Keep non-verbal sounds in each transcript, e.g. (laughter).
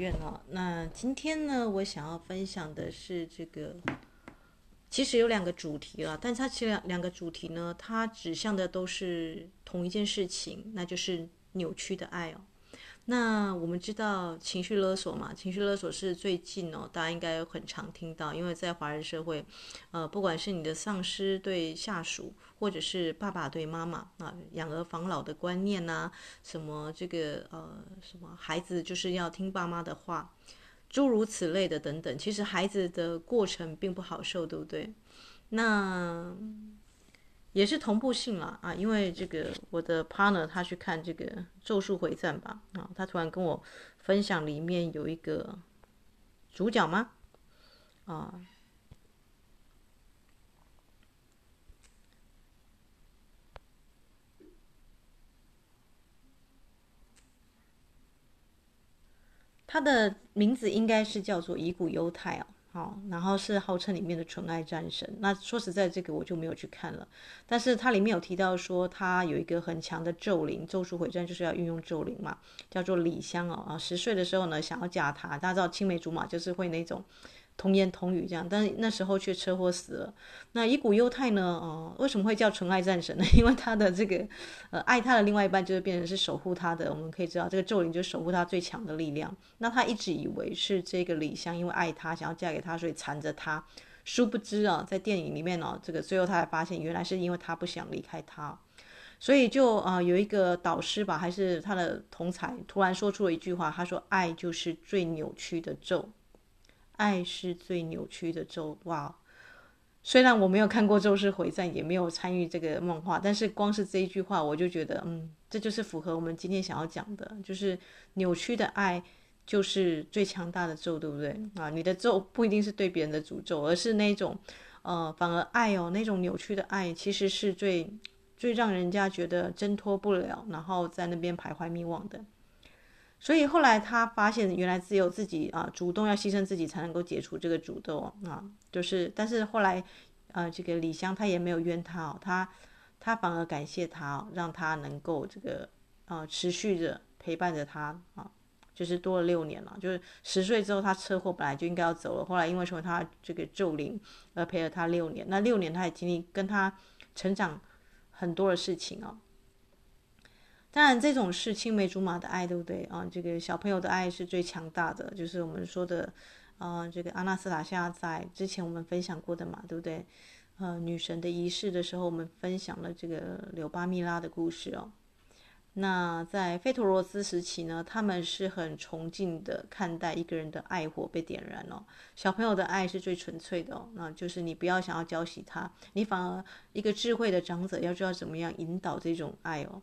来到精灵光能学院哦。那今天呢，我想要分享的是这个，其实有两个主题了，但它其实两两个主题呢，它指向的都是同一件事情，那就是扭曲的爱哦。那我们知道情绪勒索嘛？情绪勒索是最近哦，大家应该很常听到，因为在华人社会，呃，不管是你的上司对下属，或者是爸爸对妈妈啊，养儿防老的观念呐、啊，什么这个呃什么孩子就是要听爸妈的话，诸如此类的等等，其实孩子的过程并不好受，对不对？那。也是同步性了啊，因为这个我的 partner 他去看这个《咒术回战》吧啊，他突然跟我分享里面有一个主角吗？啊，他的名字应该是叫做乙骨忧太啊。好，然后是号称里面的纯爱战神。那说实在，这个我就没有去看了。但是它里面有提到说，他有一个很强的咒灵，咒术回战就是要运用咒灵嘛，叫做李香哦。啊，十岁的时候呢，想要嫁他，大家知道青梅竹马就是会那种。童言童语这样，但是那时候却车祸死了。那乙骨忧太呢？哦、为什么会叫纯爱战神呢？(laughs) 因为他的这个，呃，爱他的另外一半就是变成是守护他的。我们可以知道，这个咒灵就是守护他最强的力量。那他一直以为是这个李香，因为爱他，想要嫁给他，所以缠着他。殊不知啊，在电影里面呢、这个最后他才发现，原来是因为他不想离开他。所以就啊、有一个导师吧，还是他的同才，突然说出了一句话，他说：“爱就是最扭曲的咒。”爱是最扭曲的咒，哇！虽然我没有看过《咒术回战》，也没有参与这个梦话，但是光是这一句话，我就觉得，嗯，这就是符合我们今天想要讲的，就是扭曲的爱就是最强大的咒，对不对？啊，你的咒不一定是对别人的诅咒，而是那种，呃，反而爱哦，那种扭曲的爱，其实是最最让人家觉得挣脱不了，然后在那边徘徊迷惘的。所以后来他发现，原来只有自己啊主动要牺牲自己，才能够解除这个诅咒啊。就是，但是后来，呃，这个李湘他也没有冤他哦，他他反而感谢他，让他能够这个啊持续着陪伴着他啊，就是多了六年了。就是十岁之后他车祸本来就应该要走了，后来因为成为他这个咒灵而陪了他六年，那六年他也经历跟他成长很多的事情啊。当然，这种是青梅竹马的爱，对不对啊？这个小朋友的爱是最强大的，就是我们说的，啊，这个阿纳斯塔夏在之前我们分享过的嘛，对不对？呃，女神的仪式的时候，我们分享了这个柳巴蜜拉的故事哦。那在费陀罗斯时期呢，他们是很崇敬的看待一个人的爱火被点燃哦。小朋友的爱是最纯粹的哦，那就是你不要想要浇熄他，你反而一个智慧的长者要知道怎么样引导这种爱哦。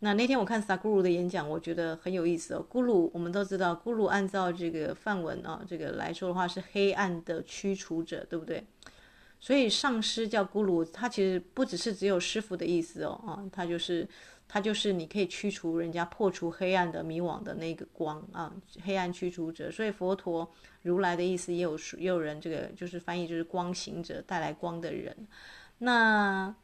那那天我看萨古鲁的演讲，我觉得很有意思哦。咕鲁我们都知道，咕鲁按照这个梵文啊，这个来说的话是黑暗的驱除者，对不对？所以上师叫咕鲁，他其实不只是只有师傅的意思哦，啊，他就是他就是你可以驱除人家、破除黑暗的迷惘的那个光啊，黑暗驱除者。所以佛陀如来的意思也有也有人这个就是翻译就是光行者，带来光的人。那。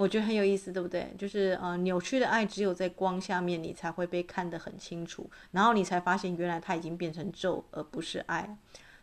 我觉得很有意思，对不对？就是呃，扭曲的爱只有在光下面，你才会被看得很清楚，然后你才发现原来它已经变成咒，而不是爱。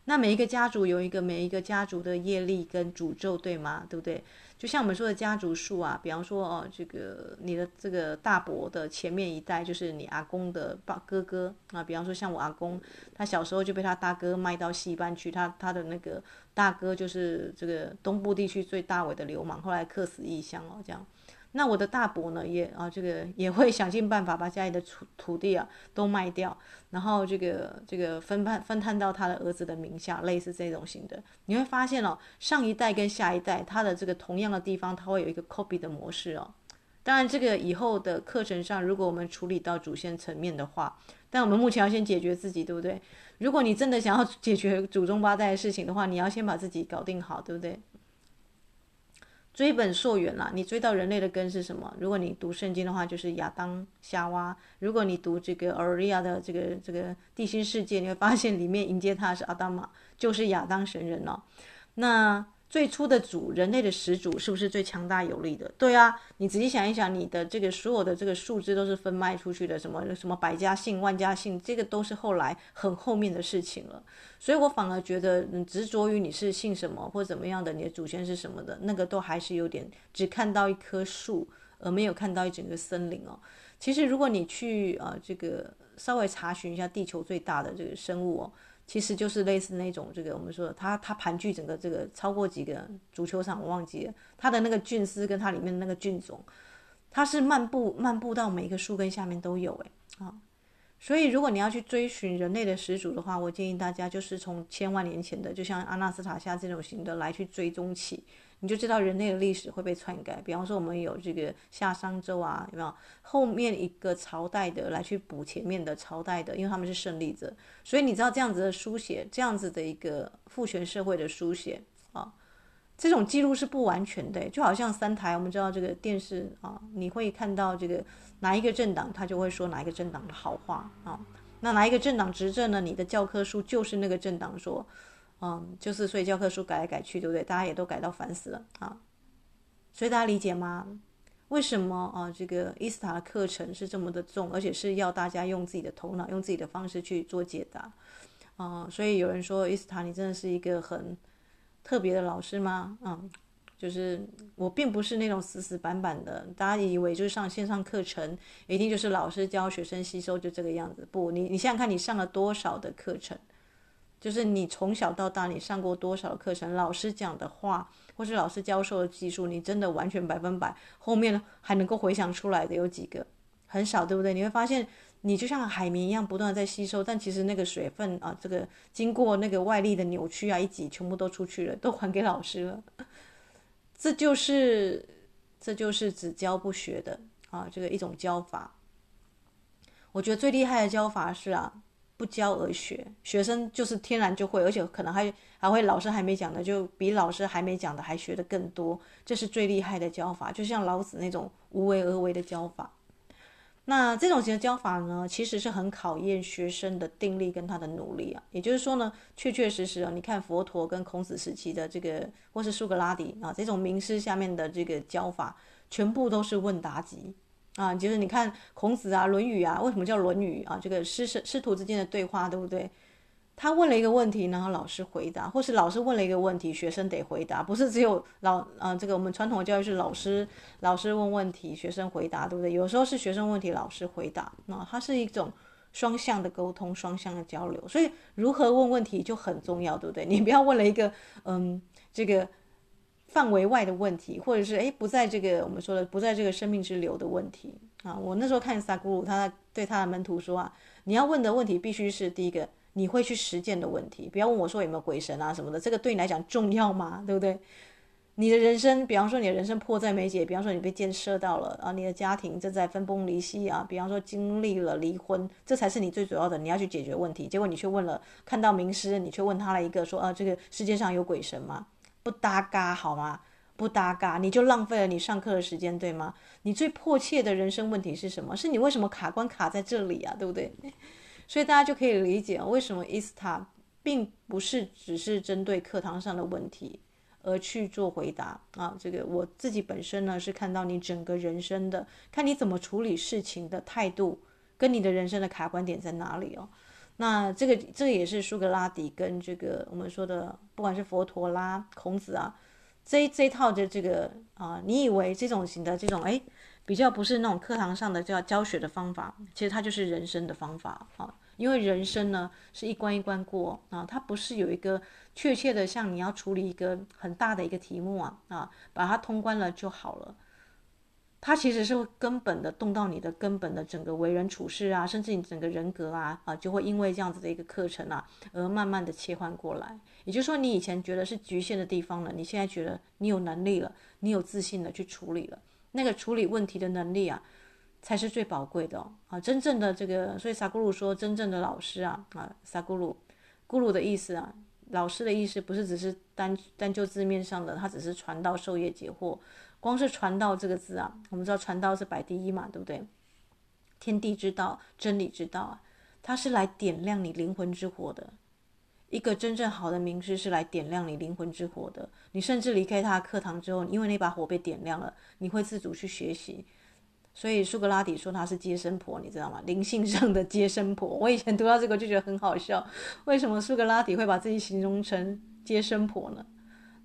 那每一个家族有一个每一个家族的业力跟诅咒，对吗？对不对？就像我们说的家族树啊，比方说哦，这个你的这个大伯的前面一代就是你阿公的爸哥哥啊，比方说像我阿公，他小时候就被他大哥卖到戏班去，他他的那个大哥就是这个东部地区最大尾的流氓，后来客死异乡哦，这样。那我的大伯呢，也啊，这个也会想尽办法把家里的土土地啊都卖掉，然后这个这个分判分摊到他的儿子的名下，类似这种型的。你会发现哦，上一代跟下一代，他的这个同样的地方，他会有一个 copy 的模式哦。当然，这个以后的课程上，如果我们处理到主线层面的话，但我们目前要先解决自己，对不对？如果你真的想要解决祖宗八代的事情的话，你要先把自己搞定好，对不对？追本溯源啦，你追到人类的根是什么？如果你读圣经的话，就是亚当夏娃；如果你读这个《欧利亚》的这个这个地心世界，你会发现里面迎接他是阿当玛，就是亚当神人哦。那最初的主，人类的始祖是不是最强大有力的？对啊，你仔细想一想，你的这个所有的这个树枝都是分卖出去的，什么什么百家姓、万家姓，这个都是后来很后面的事情了。所以我反而觉得，嗯，执着于你是姓什么或怎么样的，你的祖先是什么的，那个都还是有点只看到一棵树，而没有看到一整个森林哦。其实如果你去啊、这个稍微查询一下地球最大的这个生物哦。其实就是类似那种这个我们说，它它盘踞整个这个超过几个足球场，我忘记了它的那个菌丝跟它里面的那个菌种，它是漫步漫步到每一个树根下面都有诶啊，所以如果你要去追寻人类的始祖的话，我建议大家就是从千万年前的，就像阿纳斯塔夏这种型的来去追踪起。你就知道人类的历史会被篡改。比方说，我们有这个夏商周啊，有没有后面一个朝代的来去补前面的朝代的？因为他们是胜利者，所以你知道这样子的书写，这样子的一个父权社会的书写啊，这种记录是不完全的。就好像三台，我们知道这个电视啊，你会看到这个哪一个政党，他就会说哪一个政党的好话啊。那哪一个政党执政呢？你的教科书就是那个政党说。嗯，就是所以教科书改来改去，对不对？大家也都改到烦死了啊！所以大家理解吗？为什么啊？这个伊斯塔的课程是这么的重，而且是要大家用自己的头脑，用自己的方式去做解答啊！所以有人说伊斯塔，你真的是一个很特别的老师吗？嗯，就是我并不是那种死死板板的，大家以为就是上线上课程一定就是老师教学生吸收就这个样子。不，你你想想看，你上了多少的课程？就是你从小到大，你上过多少课程？老师讲的话，或是老师教授的技术，你真的完全百分百，后面还能够回想出来的有几个？很少，对不对？你会发现，你就像海绵一样，不断的在吸收，但其实那个水分啊，这个经过那个外力的扭曲啊，一挤，全部都出去了，都还给老师了。这就是，这就是只教不学的啊，这个一种教法。我觉得最厉害的教法是啊。不教而学，学生就是天然就会，而且可能还还会老师还没讲的，就比老师还没讲的还学得更多，这是最厉害的教法。就像老子那种无为而为的教法，那这种型的教法呢，其实是很考验学生的定力跟他的努力啊。也就是说呢，确确实实啊，你看佛陀跟孔子时期的这个，或是苏格拉底啊这种名师下面的这个教法，全部都是问答集。啊，就是你看孔子啊，《论语》啊，为什么叫《论语》啊？这个师生师徒之间的对话，对不对？他问了一个问题，然后老师回答，或是老师问了一个问题，学生得回答，不是只有老啊，这个我们传统的教育是老师老师问问题，学生回答，对不对？有时候是学生问题，老师回答，那它是一种双向的沟通，双向的交流。所以如何问问题就很重要，对不对？你不要问了一个嗯，这个。范围外的问题，或者是诶不在这个我们说的不在这个生命之流的问题啊。我那时候看萨古鲁，他对他的门徒说啊，你要问的问题必须是第一个你会去实践的问题，不要问我说有没有鬼神啊什么的，这个对你来讲重要吗？对不对？你的人生，比方说你的人生迫在眉睫，比方说你被箭射到了啊，你的家庭正在分崩离析啊，比方说经历了离婚，这才是你最主要的，你要去解决问题。结果你却问了，看到名师，你却问他了一个说啊，这个世界上有鬼神吗？不搭嘎好吗？不搭嘎，你就浪费了你上课的时间，对吗？你最迫切的人生问题是什么？是你为什么卡关卡在这里啊？对不对？所以大家就可以理解为什么伊斯塔并不是只是针对课堂上的问题而去做回答啊。这个我自己本身呢是看到你整个人生的，看你怎么处理事情的态度，跟你的人生的卡关点在哪里哦。那这个这个也是苏格拉底跟这个我们说的。不管是佛陀啦、孔子啊，这这套的这个啊，你以为这种型的这种哎，比较不是那种课堂上的叫教学的方法，其实它就是人生的方法啊。因为人生呢是一关一关过啊，它不是有一个确切的像你要处理一个很大的一个题目啊啊，把它通关了就好了。它其实是会根本的动到你的根本的整个为人处事啊，甚至你整个人格啊啊，就会因为这样子的一个课程啊，而慢慢的切换过来。也就是说，你以前觉得是局限的地方呢，你现在觉得你有能力了，你有自信的去处理了。那个处理问题的能力啊，才是最宝贵的哦啊！真正的这个，所以萨古鲁说，真正的老师啊啊，萨古鲁，古鲁的意思啊，老师的意思不是只是单单就字面上的，他只是传道授业解惑。光是传道这个字啊，我们知道传道是摆第一嘛，对不对？天地之道，真理之道啊，它是来点亮你灵魂之火的。一个真正好的名师是来点亮你灵魂之火的。你甚至离开他的课堂之后，因为那把火被点亮了，你会自主去学习。所以苏格拉底说他是接生婆，你知道吗？灵性上的接生婆。我以前读到这个就觉得很好笑，为什么苏格拉底会把自己形容成接生婆呢？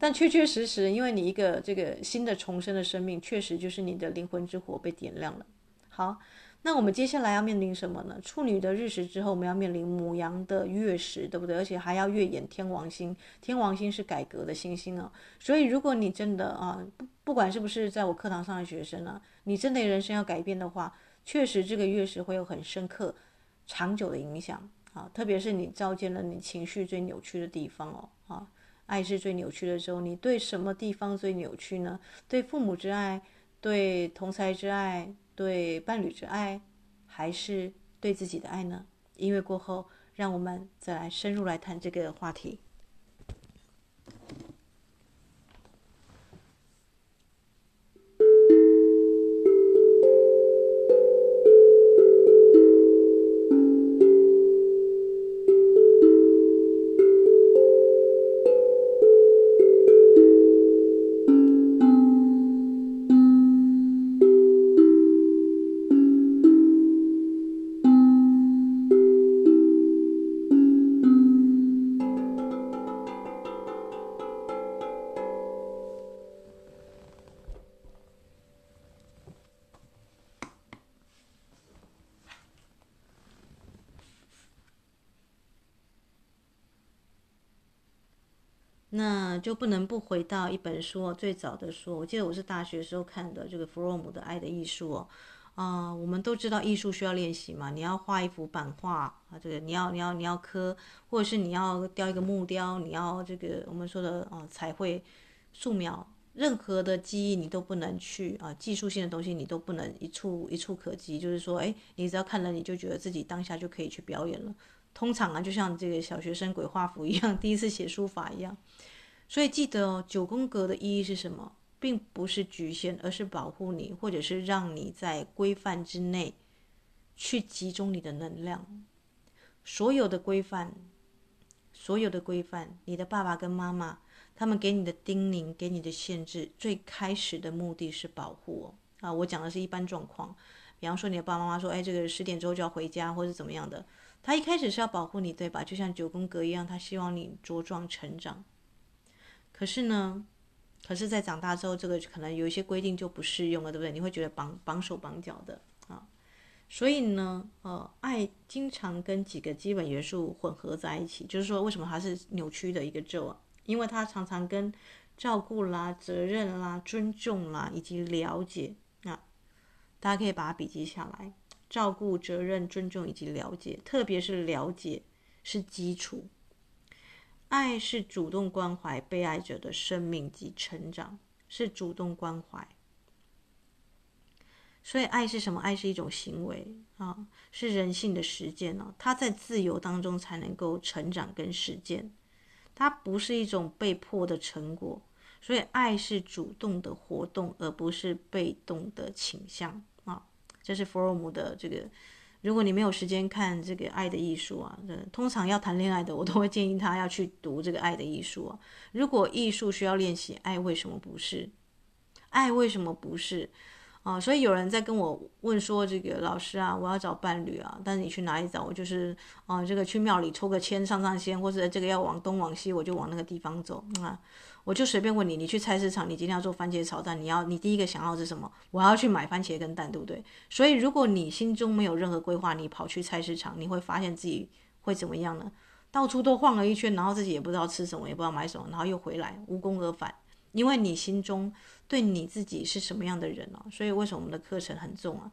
但确确实实，因为你一个这个新的重生的生命，确实就是你的灵魂之火被点亮了。好，那我们接下来要面临什么呢？处女的日食之后，我们要面临母羊的月食，对不对？而且还要月掩天王星，天王星是改革的星星啊。所以，如果你真的啊，不不管是不是在我课堂上的学生啊。你真的人生要改变的话，确实这个月食会有很深刻、长久的影响啊！特别是你照见了你情绪最扭曲的地方哦啊，爱是最扭曲的时候，你对什么地方最扭曲呢？对父母之爱，对同才之爱，对伴侣之爱，还是对自己的爱呢？音乐过后，让我们再来深入来谈这个话题。就不能不回到一本书，最早的书，我记得我是大学时候看的这个弗洛姆的《爱的艺术》哦，啊，我们都知道艺术需要练习嘛，你要画一幅版画啊，这个你要你要你要刻，或者是你要雕一个木雕，你要这个我们说的啊彩绘、素描，任何的技艺你都不能去啊，技术性的东西你都不能一触一触可及，就是说，哎，你只要看了你就觉得自己当下就可以去表演了。通常啊，就像这个小学生鬼画符一样，(laughs) 第一次写书法一样。所以记得哦，九宫格的意义是什么？并不是局限，而是保护你，或者是让你在规范之内去集中你的能量。所有的规范，所有的规范，你的爸爸跟妈妈他们给你的叮咛，给你的限制，最开始的目的是保护哦。啊，我讲的是一般状况。比方说，你的爸爸妈妈说：“哎，这个十点之后就要回家，或者怎么样的。”他一开始是要保护你，对吧？就像九宫格一样，他希望你茁壮成长。可是呢，可是，在长大之后，这个可能有一些规定就不适用了，对不对？你会觉得绑绑手绑脚的啊。所以呢，呃，爱经常跟几个基本元素混合在一起，就是说，为什么它是扭曲的一个咒啊？因为它常常跟照顾啦、责任啦、尊重啦以及了解啊，大家可以把它笔记下来：照顾、责任、尊重以及了解，特别是了解是基础。爱是主动关怀被爱者的生命及成长，是主动关怀。所以，爱是什么？爱是一种行为啊，是人性的实践哦。它在自由当中才能够成长跟实践，它不是一种被迫的成果。所以，爱是主动的活动，而不是被动的倾向啊。这是弗洛姆的这个。如果你没有时间看这个《爱的艺术》啊，通常要谈恋爱的，我都会建议他要去读这个《爱的艺术》啊。如果艺术需要练习，爱为什么不是？爱为什么不是？啊，所以有人在跟我问说：“这个老师啊，我要找伴侣啊，但是你去哪里找？我就是啊，这个去庙里抽个签上上签，或者这个要往东往西，我就往那个地方走啊。”我就随便问你，你去菜市场，你今天要做番茄炒蛋，你要你第一个想要是什么？我要去买番茄跟蛋，对不对？所以如果你心中没有任何规划，你跑去菜市场，你会发现自己会怎么样呢？到处都晃了一圈，然后自己也不知道吃什么，也不知道买什么，然后又回来，无功而返。因为你心中对你自己是什么样的人呢？所以为什么我们的课程很重啊？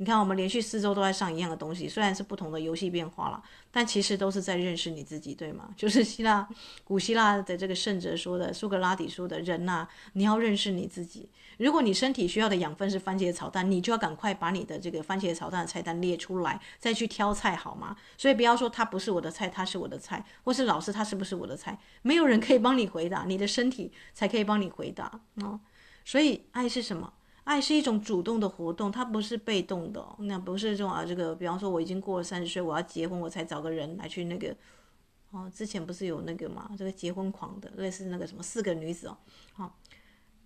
你看，我们连续四周都在上一样的东西，虽然是不同的游戏变化了，但其实都是在认识你自己，对吗？(laughs) 就是希腊古希腊的这个圣哲说的，苏格拉底说的，人呐，你要认识你自己。如果你身体需要的养分是番茄炒蛋，你就要赶快把你的这个番茄炒蛋的菜单列出来，再去挑菜，好吗？所以不要说它不是我的菜，它是我的菜，或是老师他是不是我的菜？没有人可以帮你回答，你的身体才可以帮你回答啊。所以爱是什么？爱是一种主动的活动，它不是被动的。那不是这种啊，这个比方说我已经过了三十岁，我要结婚，我才找个人来去那个哦，之前不是有那个嘛，这个结婚狂的，类似那个什么四个女子哦，好，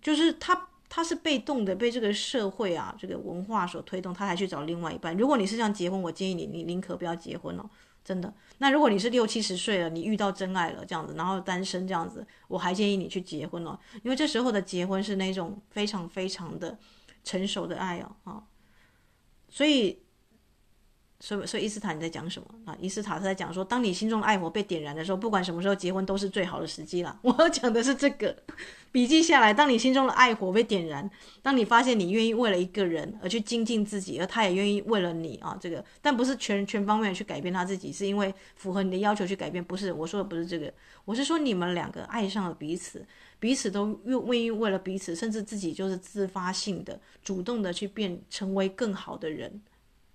就是他他是被动的，被这个社会啊这个文化所推动，他还去找另外一半。如果你是这样结婚，我建议你，你宁可不要结婚哦。真的，那如果你是六七十岁了，你遇到真爱了这样子，然后单身这样子，我还建议你去结婚哦，因为这时候的结婚是那种非常非常的成熟的爱哦，啊，所以。所以，所以伊斯塔你在讲什么啊？伊斯塔是在讲说，当你心中的爱火被点燃的时候，不管什么时候结婚都是最好的时机啦。(laughs) 我要讲的是这个，笔记下来。当你心中的爱火被点燃，当你发现你愿意为了一个人而去精进自己，而他也愿意为了你啊，这个，但不是全全方面去改变他自己，是因为符合你的要求去改变。不是，我说的不是这个，我是说你们两个爱上了彼此，彼此都愿愿意为了彼此，甚至自己就是自发性的、主动的去变成为更好的人，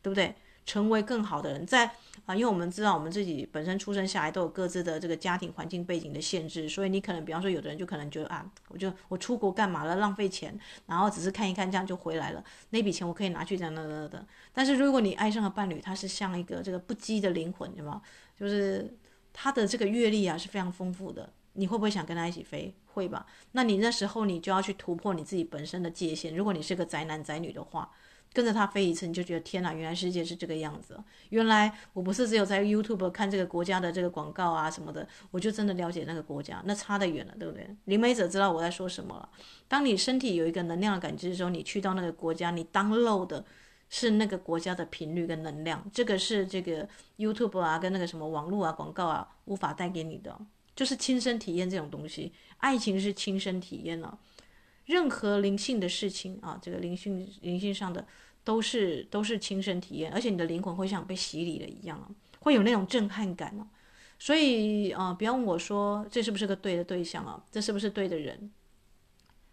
对不对？成为更好的人，在啊，因为我们知道我们自己本身出生下来都有各自的这个家庭环境背景的限制，所以你可能，比方说，有的人就可能觉得啊，我就我出国干嘛了，浪费钱，然后只是看一看这样就回来了，那笔钱我可以拿去这样那那的。但是如果你爱上了伴侣，他是像一个这个不羁的灵魂，对吗？就是他的这个阅历啊是非常丰富的，你会不会想跟他一起飞？会吧？那你那时候你就要去突破你自己本身的界限。如果你是个宅男宅女的话。跟着他飞一次，你就觉得天哪，原来世界是这个样子。原来我不是只有在 YouTube 看这个国家的这个广告啊什么的，我就真的了解那个国家，那差得远了，对不对？灵媒者知道我在说什么了。当你身体有一个能量的感知的时候，你去到那个国家，你 download 的是那个国家的频率跟能量，这个是这个 YouTube 啊跟那个什么网络啊广告啊无法带给你的，就是亲身体验这种东西。爱情是亲身体验了。任何灵性的事情啊，这个灵性灵性上的都是都是亲身体验，而且你的灵魂会像被洗礼了一样，会有那种震撼感哦。所以啊，不要问我说这是不是个对的对象啊，这是不是对的人？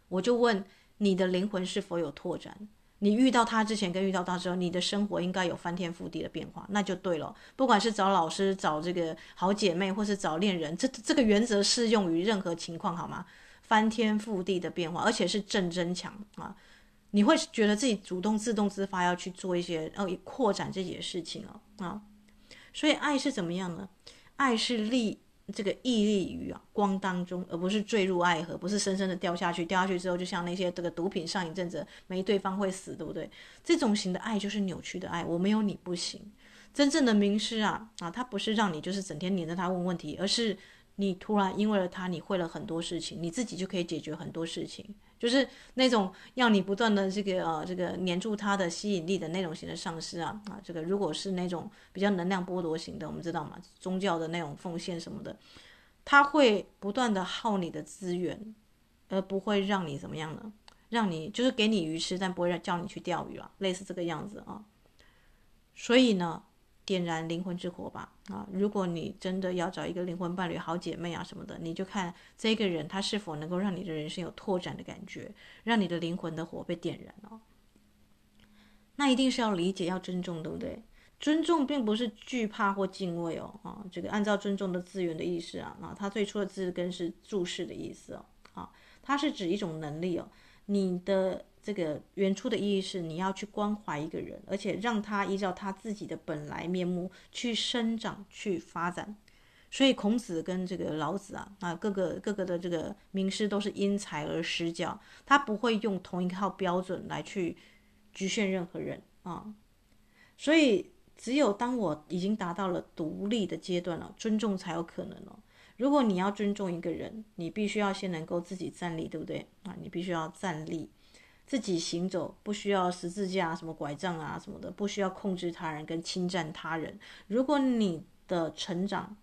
我就问你的灵魂是否有拓展？你遇到他之前跟遇到他之后，你的生活应该有翻天覆地的变化，那就对了。不管是找老师、找这个好姐妹，或是找恋人，这这个原则适用于任何情况，好吗？翻天覆地的变化，而且是正增强啊！你会觉得自己主动、自动、自发要去做一些，哦，扩展自己的事情啊啊！所以爱是怎么样呢？爱是立这个屹立于啊光当中，而不是坠入爱河，不是深深的掉下去。掉下去之后，就像那些这个毒品上瘾症者，没对方会死，对不对？这种型的爱就是扭曲的爱。我没有你不行。真正的名师啊啊，他不是让你就是整天黏着他问问题，而是。你突然因为了他，你会了很多事情，你自己就可以解决很多事情，就是那种要你不断的这个呃这个黏住他的吸引力的那种型的上司啊啊，这个如果是那种比较能量剥夺型的，我们知道嘛，宗教的那种奉献什么的，他会不断的耗你的资源，而不会让你怎么样呢？让你就是给你鱼吃，但不会让叫你去钓鱼了，类似这个样子啊。所以呢。点燃灵魂之火吧！啊，如果你真的要找一个灵魂伴侣、好姐妹啊什么的，你就看这个人他是否能够让你的人生有拓展的感觉，让你的灵魂的火被点燃哦。那一定是要理解、要尊重，对不对？尊重并不是惧怕或敬畏哦。啊，这个按照尊重的字源的意思啊，啊，它最初的字根是注视的意思哦。啊，它是指一种能力哦，你的。这个原初的意义是你要去关怀一个人，而且让他依照他自己的本来面目去生长、去发展。所以孔子跟这个老子啊，啊，各个各个的这个名师都是因材而施教，他不会用同一套标准来去局限任何人啊。所以只有当我已经达到了独立的阶段了，尊重才有可能哦。如果你要尊重一个人，你必须要先能够自己站立，对不对啊？你必须要站立。自己行走不需要十字架、什么拐杖啊什么的，不需要控制他人跟侵占他人。如果你的成长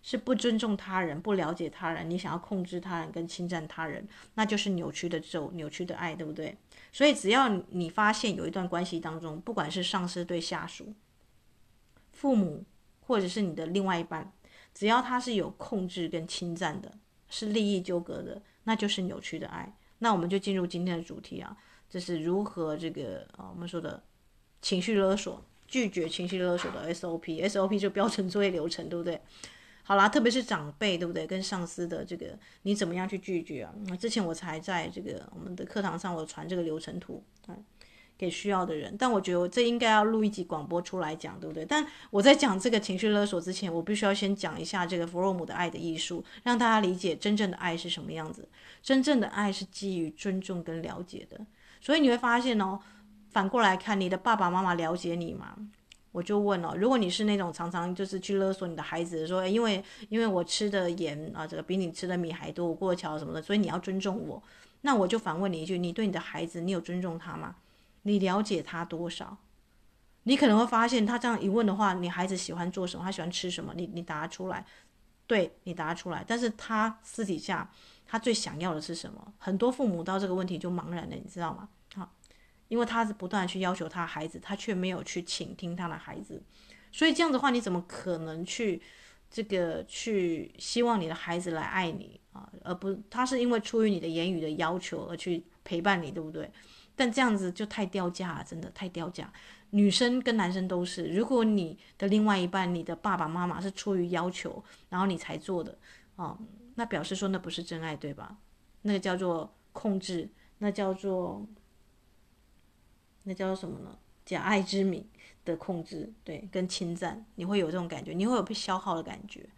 是不尊重他人、不了解他人，你想要控制他人跟侵占他人，那就是扭曲的咒、扭曲的爱，对不对？所以只要你发现有一段关系当中，不管是上司对下属、父母，或者是你的另外一半，只要他是有控制跟侵占的，是利益纠葛的，那就是扭曲的爱。那我们就进入今天的主题啊。这是如何这个啊，我们说的情绪勒索，拒绝情绪勒索的 SOP，SOP 就标准作业流程，对不对？好啦，特别是长辈，对不对？跟上司的这个，你怎么样去拒绝啊？那之前我才在这个我们的课堂上，我传这个流程图啊，给需要的人。但我觉得这应该要录一集广播出来讲，对不对？但我在讲这个情绪勒索之前，我必须要先讲一下这个弗洛姆的爱的艺术，让大家理解真正的爱是什么样子。真正的爱是基于尊重跟了解的。所以你会发现哦，反过来看，你的爸爸妈妈了解你吗？我就问了，如果你是那种常常就是去勒索你的孩子，说，因为因为我吃的盐啊，这个比你吃的米还多，我过桥什么的，所以你要尊重我。那我就反问你一句，你对你的孩子，你有尊重他吗？你了解他多少？你可能会发现，他这样一问的话，你孩子喜欢做什么？他喜欢吃什么？你你答出来，对，你答出来，但是他私底下他最想要的是什么？很多父母到这个问题就茫然了，你知道吗？啊因为他是不断去要求他孩子，他却没有去倾听他的孩子，所以这样的话，你怎么可能去这个去希望你的孩子来爱你啊？而不，他是因为出于你的言语的要求而去陪伴你，对不对？但这样子就太掉价了，真的太掉价。女生跟男生都是，如果你的另外一半，你的爸爸妈妈是出于要求，然后你才做的啊，那表示说那不是真爱，对吧？那个叫做控制，那叫做。那叫做什么呢？假爱之名的控制，对，跟侵占，你会有这种感觉，你会有被消耗的感觉。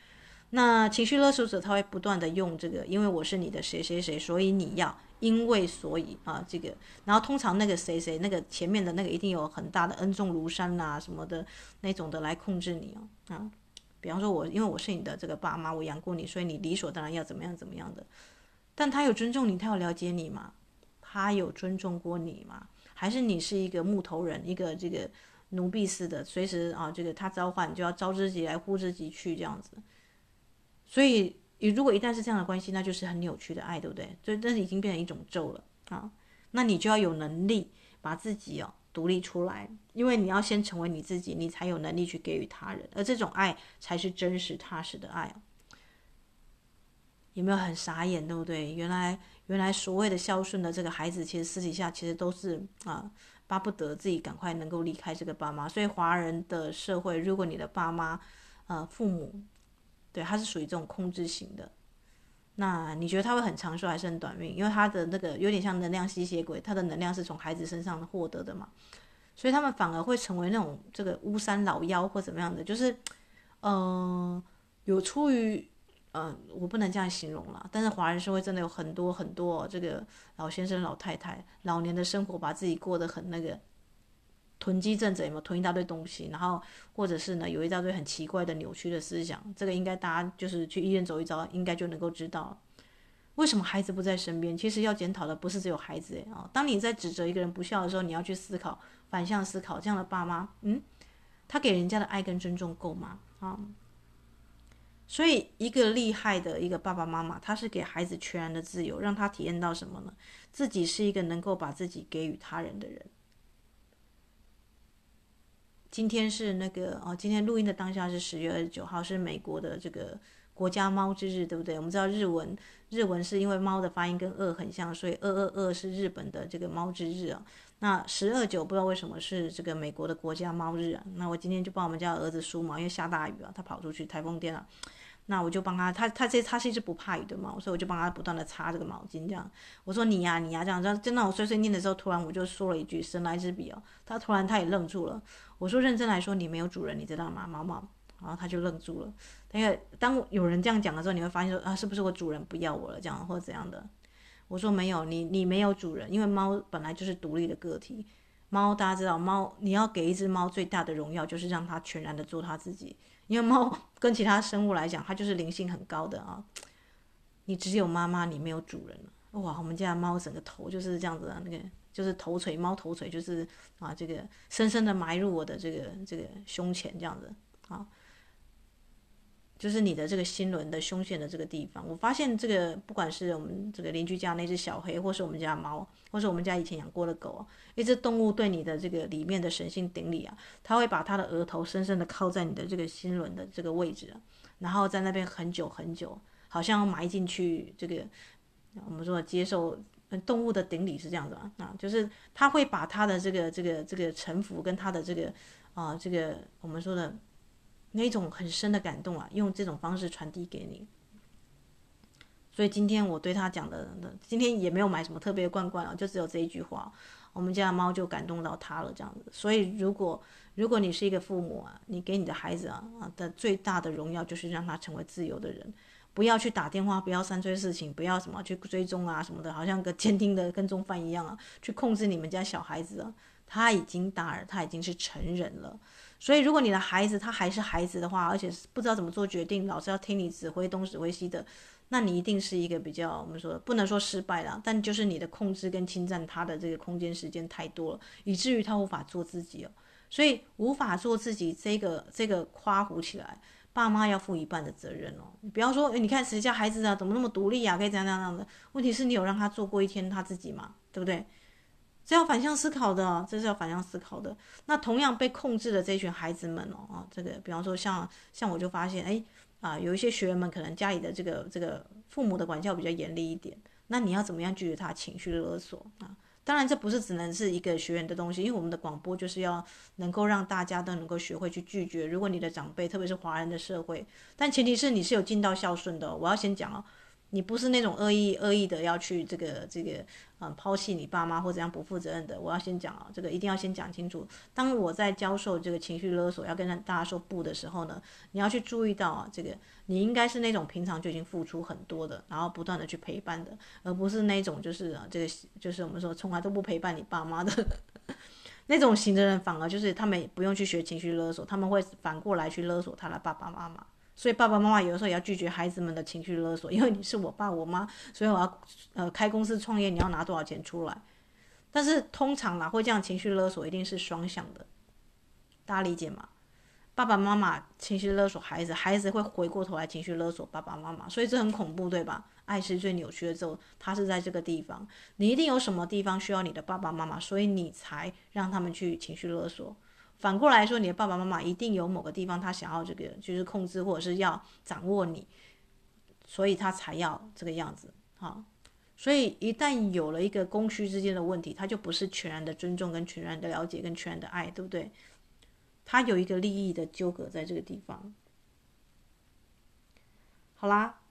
那情绪勒索者他会不断的用这个，因为我是你的谁谁谁，所以你要，因为所以啊，这个，然后通常那个谁谁那个前面的那个一定有很大的恩重如山呐、什么的那种的来控制你哦啊。比方说我因为我是你的这个爸妈，我养过你，所以你理所当然要怎么样怎么样的。但他有尊重你，他有了解你吗？他有尊重过你吗？还是你是一个木头人，一个这个奴婢似的，随时啊，这个他召唤你就要招之即来，呼之即去这样子。所以，你如果一旦是这样的关系，那就是很扭曲的爱，对不对？所以，但是已经变成一种咒了啊。那你就要有能力把自己哦独立出来，因为你要先成为你自己，你才有能力去给予他人，而这种爱才是真实踏实的爱。有没有很傻眼，对不对？原来。原来所谓的孝顺的这个孩子，其实私底下其实都是啊，巴不得自己赶快能够离开这个爸妈。所以华人的社会，如果你的爸妈，呃，父母，对，他是属于这种控制型的，那你觉得他会很长寿还是很短命？因为他的那个有点像能量吸血鬼，他的能量是从孩子身上获得的嘛，所以他们反而会成为那种这个巫山老妖或怎么样的，就是，嗯、有出于。嗯、我不能这样形容了。但是华人社会真的有很多很多这个老先生、老太太，老年的生活把自己过得很那个囤积症者，有没有囤一大堆东西？然后或者是呢，有一大堆很奇怪的扭曲的思想。这个应该大家就是去医院走一遭，应该就能够知道为什么孩子不在身边。其实要检讨的不是只有孩子诶啊，当你在指责一个人不孝的时候，你要去思考，反向思考，这样的爸妈，嗯，他给人家的爱跟尊重够吗？啊？所以，一个厉害的一个爸爸妈妈，他是给孩子全然的自由，让他体验到什么呢？自己是一个能够把自己给予他人的人。今天是那个哦，今天录音的当下是十月二十九号，是美国的这个国家猫之日，对不对？我们知道日文，日文是因为猫的发音跟二很像，所以二二二是日本的这个猫之日啊。那十二九不知道为什么是这个美国的国家猫日啊？那我今天就帮我们家儿子梳毛，因为下大雨啊，他跑出去台风天了。那我就帮他，他他这他是一只不怕雨的猫，所以我就帮他不断的擦这个毛巾，这样。我说你呀、你呀、啊、这样，就那我碎碎念的时候，突然我就说了一句“神来之笔”哦，他突然他也愣住了。我说认真来说，你没有主人，你知道吗，毛毛？然后他就愣住了。因为当有人这样讲的时候，你会发现说啊，是不是我主人不要我了，这样或者怎样的？我说没有，你你没有主人，因为猫本来就是独立的个体。猫，大家知道，猫你要给一只猫最大的荣耀，就是让它全然的做它自己。因为猫 (laughs) 跟其他生物来讲，它就是灵性很高的啊。你只有妈妈，你没有主人。哇，我们家猫整个头就是这样子啊，那个就是头锤，猫头锤就是啊，这个深深的埋入我的这个这个胸前这样子啊。就是你的这个心轮的胸腺的这个地方，我发现这个不管是我们这个邻居家那只小黑，或是我们家猫，或是我们家以前养过的狗，一只动物对你的这个里面的神性顶礼啊，它会把它的额头深深的靠在你的这个心轮的这个位置，然后在那边很久很久，好像埋进去这个我们说接受动物的顶礼是这样子啊，啊，就是它会把它的这个这个这个臣服跟它的这个啊这个我们说的。那种很深的感动啊，用这种方式传递给你。所以今天我对他讲的，今天也没有买什么特别的罐罐啊，就只有这一句话，我们家的猫就感动到他了这样子。所以如果如果你是一个父母啊，你给你的孩子啊的最大的荣耀就是让他成为自由的人，不要去打电话，不要三催四请，不要什么去追踪啊什么的，好像个监听的跟踪犯一样啊，去控制你们家小孩子啊。他已经大了，他已经是成人了。所以如果你的孩子他还是孩子的话，而且不知道怎么做决定，老是要听你指挥东指挥西的。那你一定是一个比较，我们说不能说失败了，但就是你的控制跟侵占他的这个空间时间太多了，以至于他无法做自己哦。所以无法做自己，这个这个夸胡起来，爸妈要负一半的责任哦。你不要说，诶，你看谁家孩子啊，怎么那么独立啊，可以这样这样的。问题是你有让他做过一天他自己吗？对不对？这要反向思考的，这是要反向思考的。那同样被控制的这群孩子们哦，啊，这个比方说像像我就发现，诶。啊，有一些学员们可能家里的这个这个父母的管教比较严厉一点，那你要怎么样拒绝他情绪勒索啊？当然，这不是只能是一个学员的东西，因为我们的广播就是要能够让大家都能够学会去拒绝。如果你的长辈，特别是华人的社会，但前提是你是有尽到孝顺的。我要先讲哦。你不是那种恶意恶意的要去这个这个嗯抛弃你爸妈或者样不负责任的，我要先讲啊，这个一定要先讲清楚。当我在教授这个情绪勒索要跟大家说不的时候呢，你要去注意到啊，这个你应该是那种平常就已经付出很多的，然后不断的去陪伴的，而不是那种就是这个就是我们说从来都不陪伴你爸妈的 (laughs) 那种型的人，反而就是他们不用去学情绪勒索，他们会反过来去勒索他的爸爸妈妈。所以爸爸妈妈有的时候也要拒绝孩子们的情绪勒索，因为你是我爸我妈，所以我要呃开公司创业，你要拿多少钱出来？但是通常啦，会这样情绪勒索一定是双向的，大家理解吗？爸爸妈妈情绪勒索孩子，孩子会回过头来情绪勒索爸爸妈妈，所以这很恐怖，对吧？爱是最扭曲的咒，它是在这个地方，你一定有什么地方需要你的爸爸妈妈，所以你才让他们去情绪勒索。反过来说，你的爸爸妈妈一定有某个地方他想要这个，就是控制或者是要掌握你，所以他才要这个样子。好，所以一旦有了一个供需之间的问题，他就不是全然的尊重、跟全然的了解、跟全然的爱，对不对？他有一个利益的纠葛在这个地方。好啦，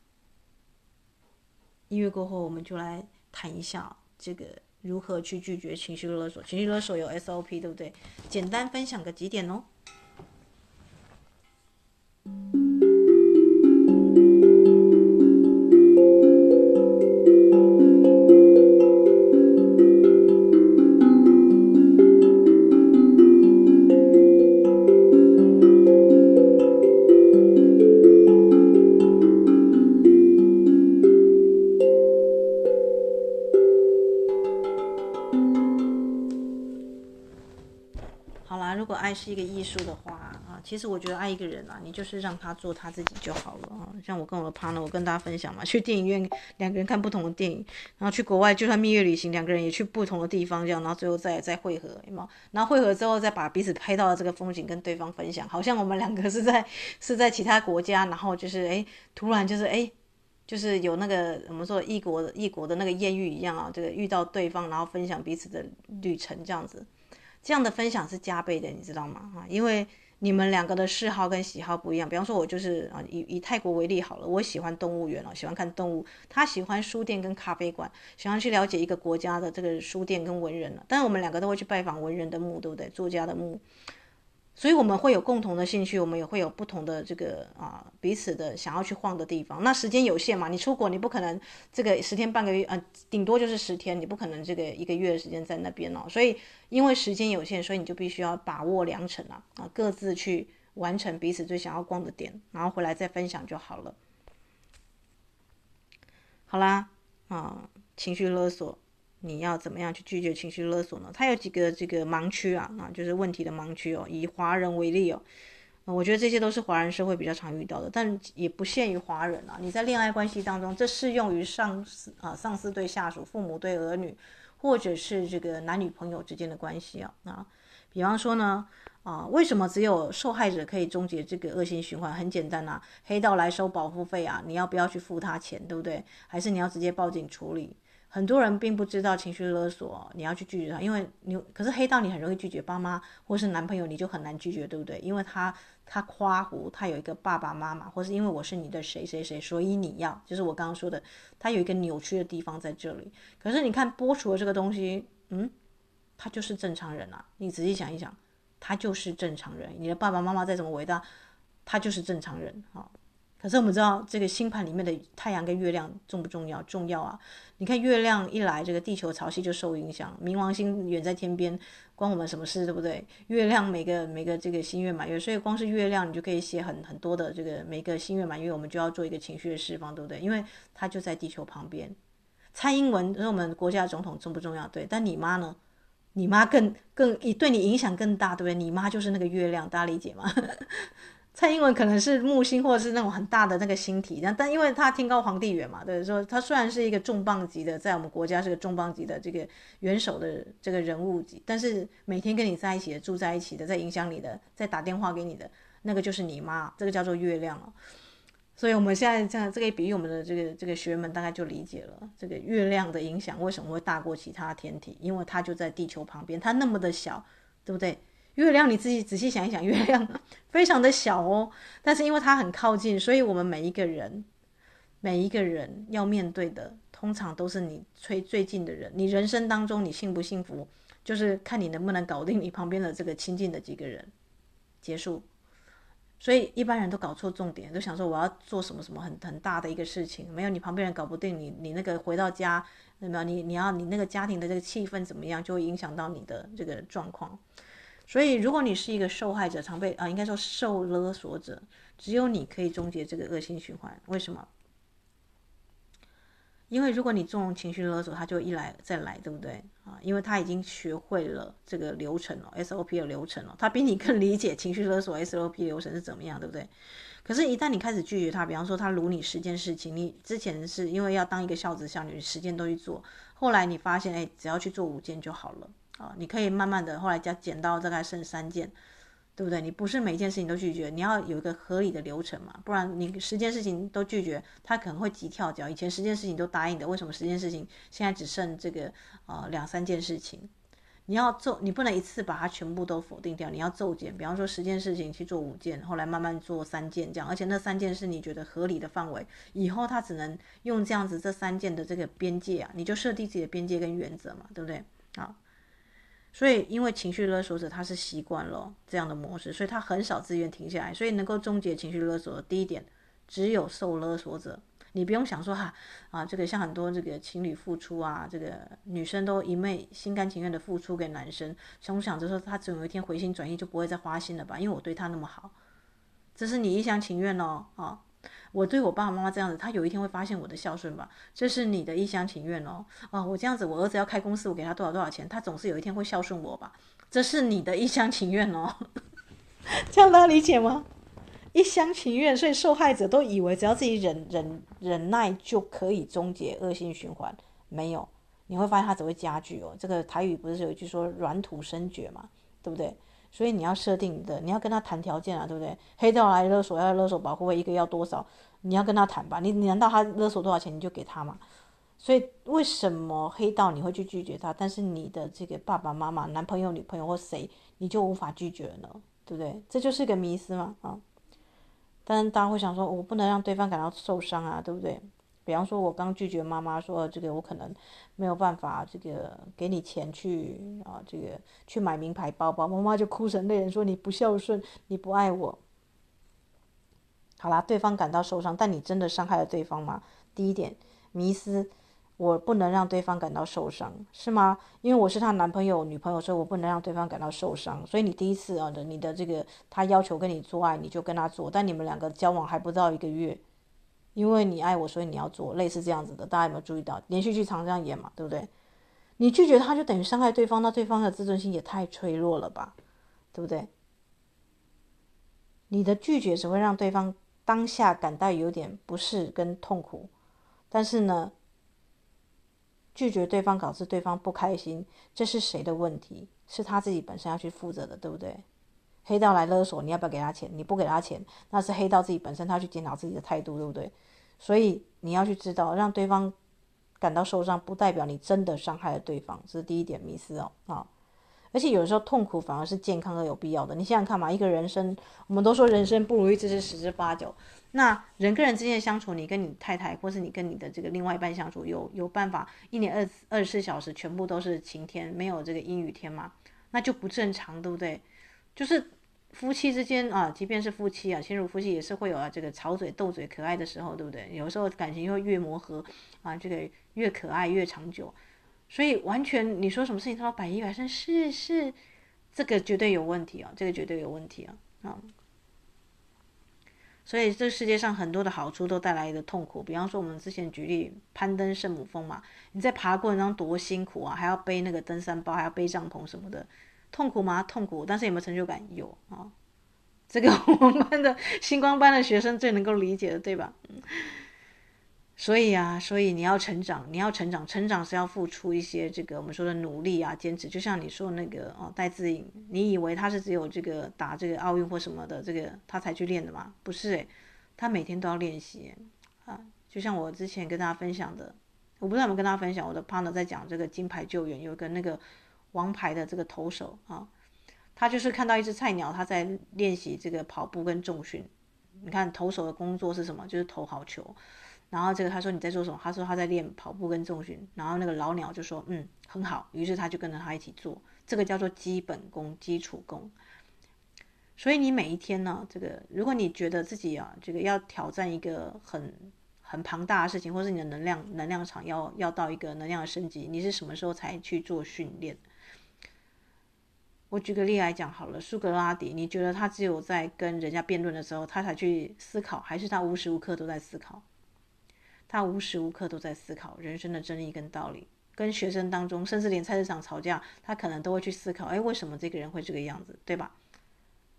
音乐过后，我们就来谈一下这个。如何去拒绝情绪勒索？情绪勒索有 SOP，对不对？简单分享个几点哦。是一个艺术的话啊，其实我觉得爱一个人啊，你就是让他做他自己就好了啊。像我跟我的 partner，我跟大家分享嘛，去电影院两个人看不同的电影，然后去国外就算蜜月旅行，两个人也去不同的地方，这样，然后最后再再会合，有没有？然后会合之后再把彼此拍到的这个风景跟对方分享，好像我们两个是在是在其他国家，然后就是哎，突然就是哎，就是有那个我们说异国异国的那个艳遇一样啊，这个遇到对方，然后分享彼此的旅程这样子。这样的分享是加倍的，你知道吗？啊，因为你们两个的嗜好跟喜好不一样。比方说，我就是啊，以以泰国为例好了，我喜欢动物园哦，喜欢看动物。他喜欢书店跟咖啡馆，喜欢去了解一个国家的这个书店跟文人了。但是我们两个都会去拜访文人的墓，对不对？作家的墓。所以我们会有共同的兴趣，我们也会有不同的这个啊彼此的想要去晃的地方。那时间有限嘛，你出国你不可能这个十天半个月，呃，顶多就是十天，你不可能这个一个月的时间在那边哦。所以因为时间有限，所以你就必须要把握良辰啊啊，各自去完成彼此最想要逛的点，然后回来再分享就好了。好啦，啊，情绪勒索。你要怎么样去拒绝情绪勒索呢？它有几个这个盲区啊，啊，就是问题的盲区哦。以华人为例哦，我觉得这些都是华人社会比较常遇到的，但也不限于华人啊。你在恋爱关系当中，这适用于上司啊，上司对下属、父母对儿女，或者是这个男女朋友之间的关系啊啊。比方说呢，啊，为什么只有受害者可以终结这个恶性循环？很简单呐，黑道来收保护费啊，你要不要去付他钱，对不对？还是你要直接报警处理？很多人并不知道情绪勒索，你要去拒绝他，因为你可是黑道你很容易拒绝爸妈或是男朋友，你就很难拒绝，对不对？因为他他夸胡，他有一个爸爸妈妈，或是因为我是你的谁谁谁，所以你要，就是我刚刚说的，他有一个扭曲的地方在这里。可是你看剥除了这个东西，嗯，他就是正常人啊。你仔细想一想，他就是正常人。你的爸爸妈妈再怎么伟大，他就是正常人啊。可是我们知道，这个星盘里面的太阳跟月亮重不重要？重要啊！你看月亮一来，这个地球潮汐就受影响。冥王星远在天边，关我们什么事，对不对？月亮每个每个这个新月满月，所以光是月亮，你就可以写很很多的这个每个新月满月，我们就要做一个情绪的释放，对不对？因为它就在地球旁边。蔡英文是我们国家总统，重不重要？对，但你妈呢？你妈更更对你影响更大，对不对？你妈就是那个月亮，大家理解吗？蔡英文可能是木星，或者是那种很大的那个星体，但但因为他天高皇帝远嘛，对，说他虽然是一个重磅级的，在我们国家是个重磅级的这个元首的这个人物级，但是每天跟你在一起的，住在一起的，在影响你的，在打电话给你的那个就是你妈，这个叫做月亮哦。所以我们现在这样这个比喻，我们的这个这个学员们大概就理解了，这个月亮的影响为什么会大过其他天体，因为它就在地球旁边，它那么的小，对不对？月亮你自己仔细想一想，(laughs) 月亮非常的小哦，但是因为它很靠近，所以我们每一个人，每一个人要面对的，通常都是你最最近的人。你人生当中你幸不幸福，就是看你能不能搞定你旁边的这个亲近的几个人。结束。所以一般人都搞错重点，都想说我要做什么什么很很大的一个事情，没有你旁边人搞不定你，你那个回到家，那么你你要你那个家庭的这个气氛怎么样，就会影响到你的这个状况。所以，如果你是一个受害者，常被啊，应该说受勒索者，只有你可以终结这个恶性循环。为什么？因为如果你纵容情绪勒索，他就一来再来，对不对啊？因为他已经学会了这个流程了，SOP 的流程了，他比你更理解情绪勒索 SOP 流程是怎么样，对不对？可是，一旦你开始拒绝他，比方说他卢你十件事情，你之前是因为要当一个孝子孝女，十件都去做，后来你发现，哎，只要去做五件就好了。啊，你可以慢慢的，后来加减到大概剩三件，对不对？你不是每件事情都拒绝，你要有一个合理的流程嘛，不然你十件事情都拒绝，他可能会急跳脚。以前十件事情都答应的，为什么十件事情现在只剩这个呃两三件事情？你要做，你不能一次把它全部都否定掉，你要骤减。比方说十件事情去做五件，后来慢慢做三件这样，而且那三件是你觉得合理的范围，以后他只能用这样子这三件的这个边界啊，你就设定自己的边界跟原则嘛，对不对？好。所以，因为情绪勒索者他是习惯了这样的模式，所以他很少自愿停下来。所以，能够终结情绪勒索的第一点，只有受勒索者。你不用想说哈啊，这个像很多这个情侣付出啊，这个女生都一昧心甘情愿的付出给男生，想想着说他总有一天回心转意就不会再花心了吧？因为我对他那么好，这是你一厢情愿哦啊。我对我爸爸妈妈这样子，他有一天会发现我的孝顺吧？这是你的一厢情愿哦。哦，我这样子，我儿子要开公司，我给他多少多少钱，他总是有一天会孝顺我吧？这是你的一厢情愿哦。(laughs) 这样大家理解吗？一厢情愿，所以受害者都以为只要自己忍忍忍耐就可以终结恶性循环，没有，你会发现它只会加剧哦。这个台语不是有一句说“软土生绝”嘛，对不对？所以你要设定的，你要跟他谈条件啊，对不对？黑道来勒索，要勒索保护费，一个要多少？你要跟他谈吧。你难道他勒索多少钱你就给他吗？所以为什么黑道你会去拒绝他，但是你的这个爸爸妈妈、男朋友、女朋友或谁，你就无法拒绝呢？对不对？这就是一个迷思嘛啊！但是大家会想说，我不能让对方感到受伤啊，对不对？比方说，我刚拒绝妈妈说，这个我可能没有办法，这个给你钱去啊，这个去买名牌包包，妈妈就哭成泪人说，你不孝顺，你不爱我。好啦，对方感到受伤，但你真的伤害了对方吗？第一点，迷思，我不能让对方感到受伤，是吗？因为我是他男朋友、女朋友，所以我不能让对方感到受伤。所以你第一次啊的，你的这个他要求跟你做爱，你就跟他做，但你们两个交往还不到一个月。因为你爱我，所以你要做类似这样子的，大家有没有注意到？连续剧常这样演嘛，对不对？你拒绝他，就等于伤害对方，那对方的自尊心也太脆弱了吧，对不对？你的拒绝只会让对方当下感到有点不适跟痛苦，但是呢，拒绝对方导致对方不开心，这是谁的问题？是他自己本身要去负责的，对不对？黑道来勒索，你要不要给他钱？你不给他钱，那是黑道自己本身他去检讨自己的态度，对不对？所以你要去知道，让对方感到受伤，不代表你真的伤害了对方，这是第一点迷思哦啊。而且有时候痛苦反而是健康而有必要的。你想想看嘛，一个人生，我们都说人生不如意之事十之八九。那人跟人之间的相处，你跟你太太，或是你跟你的这个另外一半相处，有有办法一年二二十四小时全部都是晴天，没有这个阴雨天吗？那就不正常，对不对？就是夫妻之间啊，即便是夫妻啊，亲如夫妻也是会有啊这个吵嘴、斗嘴、可爱的时候，对不对？有时候感情会越磨合啊，这个越可爱越长久。所以完全你说什么事情他都百依百顺，是是，这个绝对有问题啊，这个绝对有问题啊啊！所以这世界上很多的好处都带来的痛苦，比方说我们之前举例攀登圣母峰嘛，你在爬过程当中多辛苦啊，还要背那个登山包，还要背帐篷什么的，痛苦吗？痛苦，但是有没有成就感？有啊，这个我们班的星光班的学生最能够理解的，对吧？所以啊，所以你要成长，你要成长，成长是要付出一些这个我们说的努力啊，坚持。就像你说那个哦，戴资颖，你以为他是只有这个打这个奥运或什么的这个他才去练的吗？不是诶，他每天都要练习啊。就像我之前跟大家分享的，我不知道有没有跟大家分享，我的 partner 在讲这个金牌救援，有个那个王牌的这个投手啊，他就是看到一只菜鸟，他在练习这个跑步跟重训。你看投手的工作是什么？就是投好球。然后这个他说你在做什么？他说他在练跑步跟重训。然后那个老鸟就说嗯，很好，于是他就跟着他一起做，这个叫做基本功、基础功。所以你每一天呢，这个如果你觉得自己啊，这个要挑战一个很很庞大的事情，或是你的能量能量场要要到一个能量的升级，你是什么时候才去做训练？我举个例来讲好了，苏格拉底，你觉得他只有在跟人家辩论的时候，他才去思考，还是他无时无刻都在思考？他无时无刻都在思考人生的真理跟道理，跟学生当中，甚至连菜市场吵架，他可能都会去思考，哎，为什么这个人会这个样子，对吧？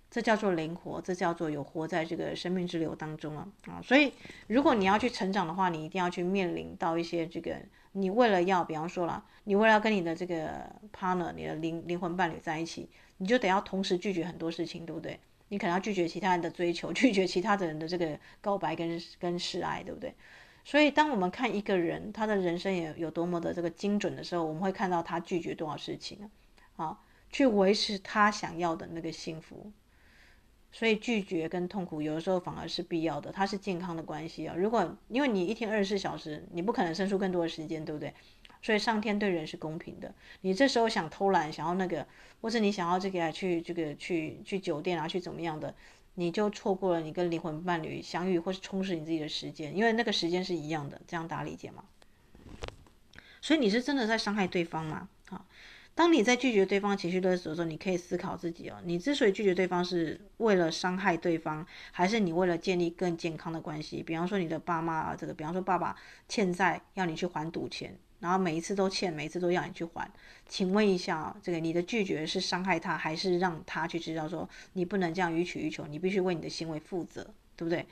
这叫做灵活，这叫做有活在这个生命之流当中啊啊！所以，如果你要去成长的话，你一定要去面临到一些这个，你为了要，比方说了，你为了要跟你的这个 partner，你的灵灵魂伴侣在一起，你就得要同时拒绝很多事情，对不对？你可能要拒绝其他人的追求，(laughs) 拒绝其他的人的这个告白跟跟示爱，对不对？所以，当我们看一个人他的人生有有多么的这个精准的时候，我们会看到他拒绝多少事情啊，啊，去维持他想要的那个幸福。所以，拒绝跟痛苦有的时候反而是必要的，它是健康的关系啊。如果因为你一天二十四小时，你不可能生出更多的时间，对不对？所以，上天对人是公平的。你这时候想偷懒，想要那个，或者你想要这个去这个去去酒店啊，去怎么样的？你就错过了你跟灵魂伴侣相遇或是充实你自己的时间，因为那个时间是一样的，这样大家理解吗？所以你是真的在伤害对方吗？好，当你在拒绝对方情绪勒索的时候，你可以思考自己哦，你之所以拒绝对方是为了伤害对方，还是你为了建立更健康的关系？比方说你的爸妈啊，这个，比方说爸爸欠债要你去还赌钱。然后每一次都欠，每一次都要你去还，请问一下，这个你的拒绝是伤害他，还是让他去知道说你不能这样予取予求，你必须为你的行为负责，对不对？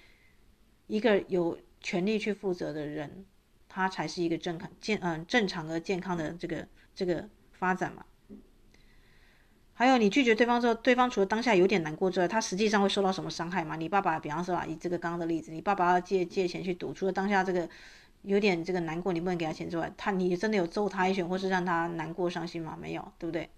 一个有权利去负责的人，他才是一个正健嗯正常的健康的这个这个发展嘛。还有你拒绝对方之后，对方除了当下有点难过之外，他实际上会受到什么伤害吗？你爸爸，比方说啊，以这个刚刚的例子，你爸爸要借借钱去赌，除了当下这个。有点这个难过，你不能给他钱之外，他你真的有揍他一拳，或是让他难过伤心吗？没有，对不对？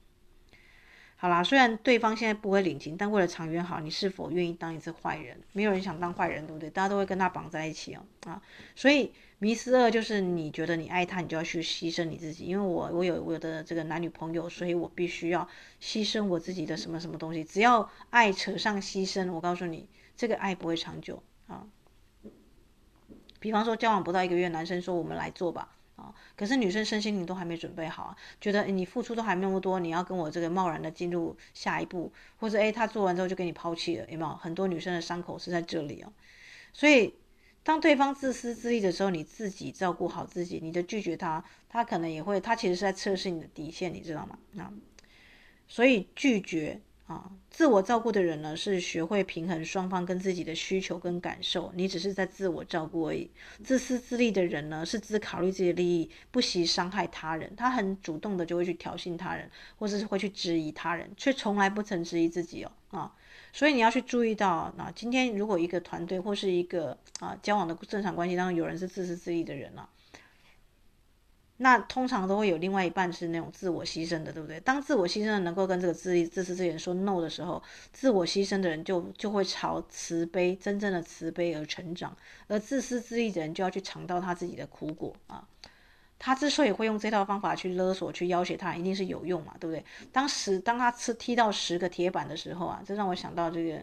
好啦，虽然对方现在不会领情，但为了长远好，你是否愿意当一次坏人？没有人想当坏人，对不对？大家都会跟他绑在一起哦，啊，所以迷思二就是你觉得你爱他，你就要去牺牲你自己。因为我我有我的这个男女朋友，所以我必须要牺牲我自己的什么什么东西。只要爱扯上牺牲，我告诉你，这个爱不会长久啊。比方说交往不到一个月，男生说我们来做吧，啊，可是女生身心灵都还没准备好，觉得你付出都还没那么多，你要跟我这个贸然的进入下一步，或者诶他做完之后就给你抛弃了，有没有？很多女生的伤口是在这里哦，所以当对方自私自利的时候，你自己照顾好自己，你就拒绝他，他可能也会，他其实是在测试你的底线，你知道吗？那所以拒绝。啊，自我照顾的人呢，是学会平衡双方跟自己的需求跟感受。你只是在自我照顾而已。自私自利的人呢，是只考虑自己的利益，不惜伤害他人。他很主动的就会去挑衅他人，或者是会去质疑他人，却从来不曾质疑自己哦。啊，所以你要去注意到，那今天如果一个团队或是一个啊交往的正常关系当中，有人是自私自利的人呢，那通常都会有另外一半是那种自我牺牲的，对不对？当自我牺牲的能够跟这个自利自私之人说 no 的时候，自我牺牲的人就就会朝慈悲真正的慈悲而成长，而自私自利的人就要去尝到他自己的苦果啊。他之所以会用这套方法去勒索、去要挟他，一定是有用嘛，对不对？当时当他吃踢到十个铁板的时候啊，这让我想到这个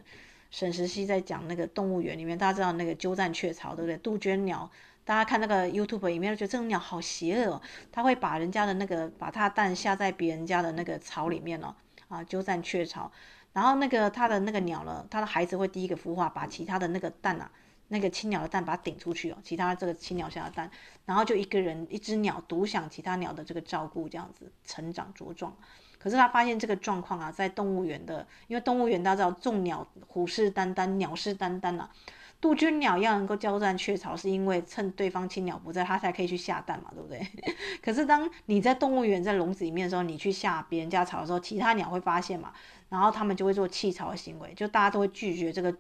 沈石溪在讲那个动物园里面，大家知道那个鸠占鹊巢，对不对？杜鹃鸟。大家看那个 YouTube 里面，觉得这种鸟好邪恶哦，它会把人家的那个把它蛋下在别人家的那个巢里面哦，啊，鸠占鹊巢，然后那个它的那个鸟呢，它的孩子会第一个孵化，把其他的那个蛋啊，那个青鸟的蛋把它顶出去哦，其他这个青鸟下的蛋，然后就一个人一只鸟独享其他鸟的这个照顾，这样子成长茁壮。可是他发现这个状况啊，在动物园的，因为动物园大家知道众鸟虎视眈眈，鸟视眈眈啊。杜鹃鸟要能够交占雀巢，是因为趁对方青鸟不在，它才可以去下蛋嘛，对不对？(laughs) 可是当你在动物园在笼子里面的时候，你去下别人家巢的时候，其他鸟会发现嘛，然后他们就会做弃巢的行为，就大家都会拒绝这个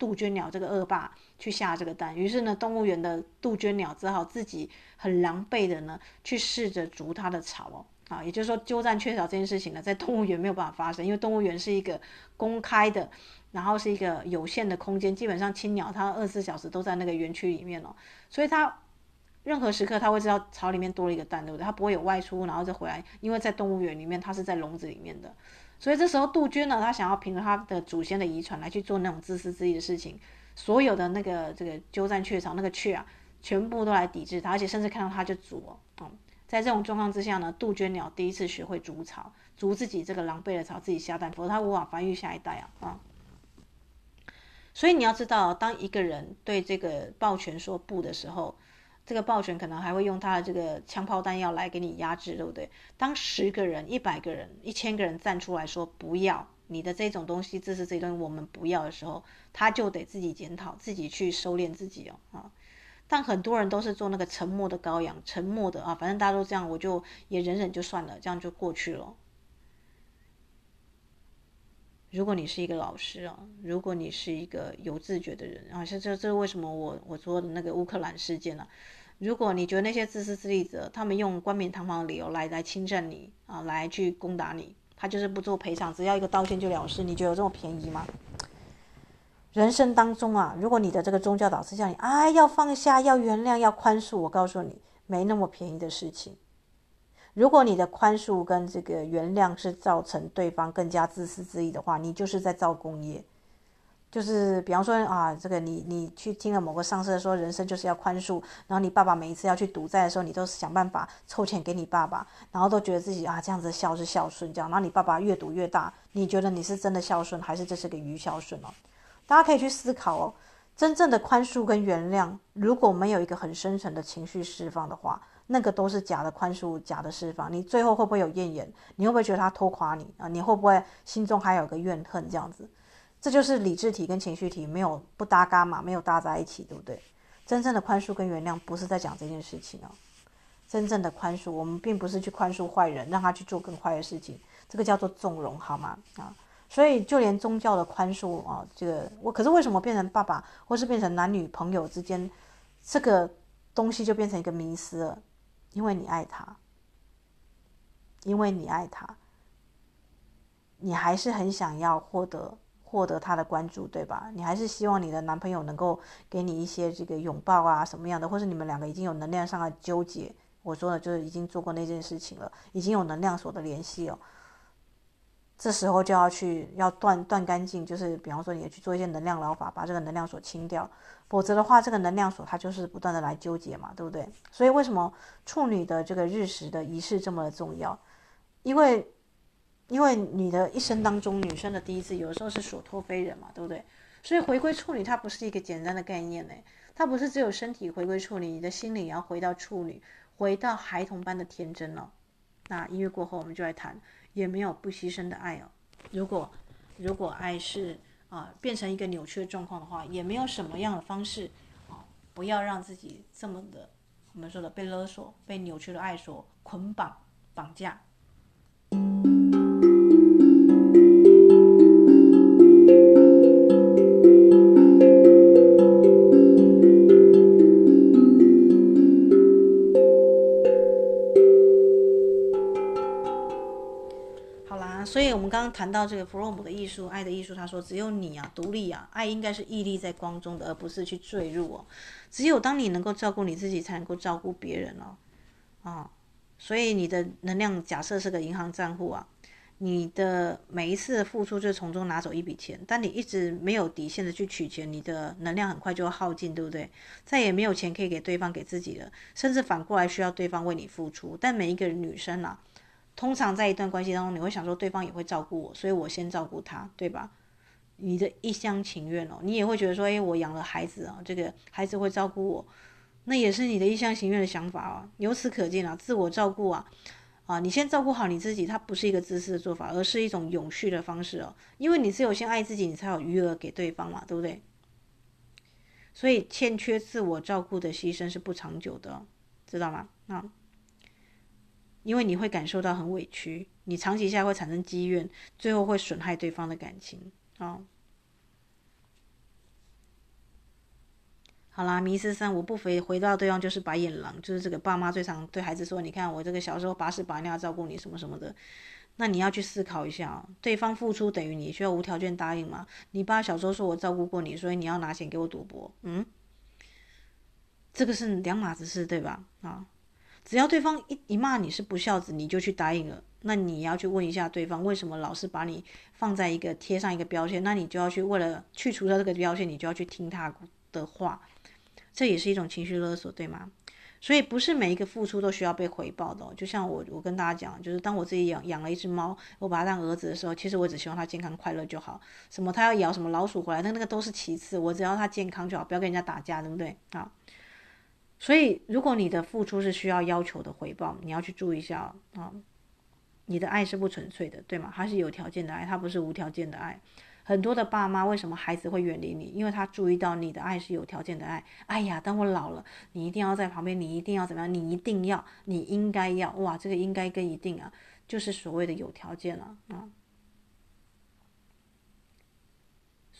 杜鹃鸟这个恶霸去下这个蛋。于是呢，动物园的杜鹃鸟只好自己很狼狈的呢去试着筑它的巢哦，啊，也就是说鸠占鹊巢这件事情呢，在动物园没有办法发生，因为动物园是一个公开的。然后是一个有限的空间，基本上青鸟它二十四小时都在那个园区里面哦，所以它任何时刻它会知道巢里面多了一个蛋，对不对？它不会有外出然后再回来，因为在动物园里面它是在笼子里面的，所以这时候杜鹃呢，它想要凭着它的祖先的遗传来去做那种自私自利的事情，所有的那个这个鸠占鹊巢那个雀啊，全部都来抵制它，而且甚至看到它就啄哦，嗯，在这种状况之下呢，杜鹃鸟第一次学会筑巢，筑自己这个狼狈的巢，自己下蛋，否则它无法繁育下一代啊，啊。所以你要知道，当一个人对这个抱拳说不的时候，这个暴权可能还会用他的这个枪炮弹药来给你压制，对不对？当十个人、一百个人、一千个人站出来说不要你的这种东西，这是这东西我们不要的时候，他就得自己检讨，自己去收敛自己哦啊。但很多人都是做那个沉默的羔羊，沉默的啊，反正大家都这样，我就也忍忍就算了，这样就过去了。如果你是一个老师啊，如果你是一个有自觉的人啊，像这这是为什么我我说的那个乌克兰事件呢、如果你觉得那些自私自利者，他们用冠冕堂皇的理由来来侵占你啊，来去攻打你，他就是不做赔偿，只要一个道歉就了事，你觉得有这么便宜吗？人生当中啊，如果你的这个宗教导师叫你哎要放下，要原谅，要宽恕，我告诉你，没那么便宜的事情。如果你的宽恕跟这个原谅是造成对方更加自私自利的话，你就是在造工业。就是比方说啊，这个你你去听了某个上司说人生就是要宽恕，然后你爸爸每一次要去赌债的时候，你都想办法凑钱给你爸爸，然后都觉得自己啊这样子孝是孝顺这样，然后你爸爸越赌越大，你觉得你是真的孝顺还是这是个愚孝顺哦？大家可以去思考哦，真正的宽恕跟原谅，如果没有一个很深层的情绪释放的话。那个都是假的宽恕，假的释放。你最后会不会有怨言？你会不会觉得他拖垮你啊？你会不会心中还有个怨恨？这样子，这就是理智体跟情绪体没有不搭嘎嘛，没有搭在一起，对不对？真正的宽恕跟原谅不是在讲这件事情哦。真正的宽恕，我们并不是去宽恕坏人，让他去做更坏的事情，这个叫做纵容，好吗？啊，所以就连宗教的宽恕啊，这个我可是为什么变成爸爸，或是变成男女朋友之间，这个东西就变成一个迷思了？因为你爱他，因为你爱他，你还是很想要获得获得他的关注，对吧？你还是希望你的男朋友能够给你一些这个拥抱啊，什么样的，或是你们两个已经有能量上的纠结。我说的就是已经做过那件事情了，已经有能量所的联系了。这时候就要去要断断干净，就是比方说你去做一些能量疗法，把这个能量所清掉。否则的话，这个能量所它就是不断的来纠结嘛，对不对？所以为什么处女的这个日食的仪式这么重要？因为因为你的一生当中，女生的第一次有的时候是所托非人嘛，对不对？所以回归处女它不是一个简单的概念呢，它不是只有身体回归处女，你的心灵也要回到处女，回到孩童般的天真了。那音乐过后，我们就来谈。也没有不牺牲的爱哦。如果如果爱是啊变成一个扭曲的状况的话，也没有什么样的方式啊，不要让自己这么的我们说的被勒索、被扭曲的爱所捆绑、绑架。刚谈到这个弗洛姆的艺术，爱的艺术，他说只有你啊，独立啊，爱应该是屹立在光中的，而不是去坠入哦。只有当你能够照顾你自己，才能够照顾别人哦。啊，所以你的能量假设是个银行账户啊。你的每一次的付出，就从中拿走一笔钱，但你一直没有底线的去取钱，你的能量很快就会耗尽，对不对？再也没有钱可以给对方、给自己了，甚至反过来需要对方为你付出。但每一个女生啊，通常在一段关系当中，你会想说对方也会照顾我，所以我先照顾他，对吧？你的一厢情愿哦，你也会觉得说，诶，我养了孩子啊，这个孩子会照顾我，那也是你的一厢情愿的想法啊。由此可见啊，自我照顾啊。啊，你先照顾好你自己，它不是一个自私的做法，而是一种永续的方式哦。因为你只有先爱自己，你才有余额给对方嘛，对不对？所以欠缺自我照顾的牺牲是不长久的，知道吗？啊，因为你会感受到很委屈，你长期下会产生积怨，最后会损害对方的感情啊。好啦，迷失三，我不回回到对方就是白眼狼，就是这个爸妈最常对孩子说，你看我这个小时候把屎把尿照顾你什么什么的，那你要去思考一下，对方付出等于你需要无条件答应吗？你爸小时候说我照顾过你，所以你要拿钱给我赌博，嗯，这个是两码子事，对吧？啊，只要对方一一骂你是不孝子，你就去答应了，那你要去问一下对方，为什么老是把你放在一个贴上一个标签？那你就要去为了去除掉这个标签，你就要去听他的话。这也是一种情绪勒索，对吗？所以不是每一个付出都需要被回报的。就像我，我跟大家讲，就是当我自己养养了一只猫，我把它当儿子的时候，其实我只希望它健康快乐就好。什么它要咬什么老鼠回来，那那个都是其次，我只要它健康就好，不要跟人家打架，对不对？啊，所以如果你的付出是需要要求的回报，你要去注意一下啊，你的爱是不纯粹的，对吗？它是有条件的爱，它不是无条件的爱。很多的爸妈为什么孩子会远离你？因为他注意到你的爱是有条件的爱。哎呀，当我老了，你一定要在旁边，你一定要怎么样？你一定要，你应该要。哇，这个应该跟一定啊，就是所谓的有条件了啊。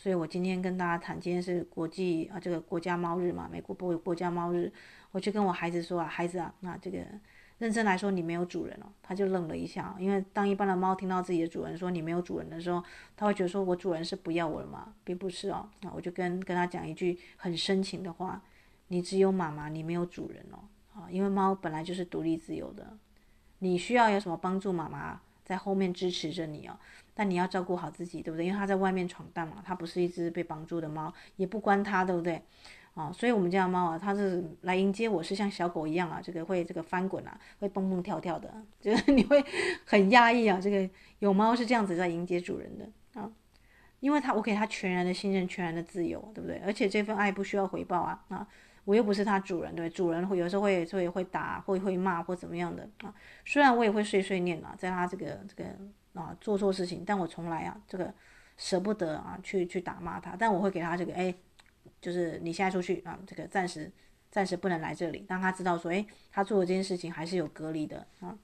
所以我今天跟大家谈，今天是国际啊，这个国家猫日嘛，美国国国家猫日，我就跟我孩子说啊，孩子啊，那这个。认真来说，你没有主人哦，他就愣了一下。因为当一般的猫听到自己的主人说你没有主人的时候，他会觉得说我主人是不要我了吗？并不是哦。那我就跟跟他讲一句很深情的话：你只有妈妈，你没有主人哦。啊，因为猫本来就是独立自由的，你需要有什么帮助，妈妈在后面支持着你哦。但你要照顾好自己，对不对？因为它在外面闯荡嘛，它不是一只被绑住的猫，也不关它，对不对？啊、所以我们家的猫啊，它是来迎接我，是像小狗一样啊，这个会这个翻滚啊，会蹦蹦跳跳的，就是你会很压抑啊。这个有猫是这样子在迎接主人的啊，因为它我给它全然的信任，全然的自由，对不对？而且这份爱不需要回报啊啊，我又不是它主人，对，主人会有时候会会会打，会会骂或怎么样的啊。虽然我也会碎碎念啊，在它这个这个啊做错事情，但我从来啊这个舍不得啊去去打骂他，但我会给他这个哎。就是你现在出去啊，这个暂时暂时不能来这里，让他知道说，诶，他做的这件事情还是有隔离的啊。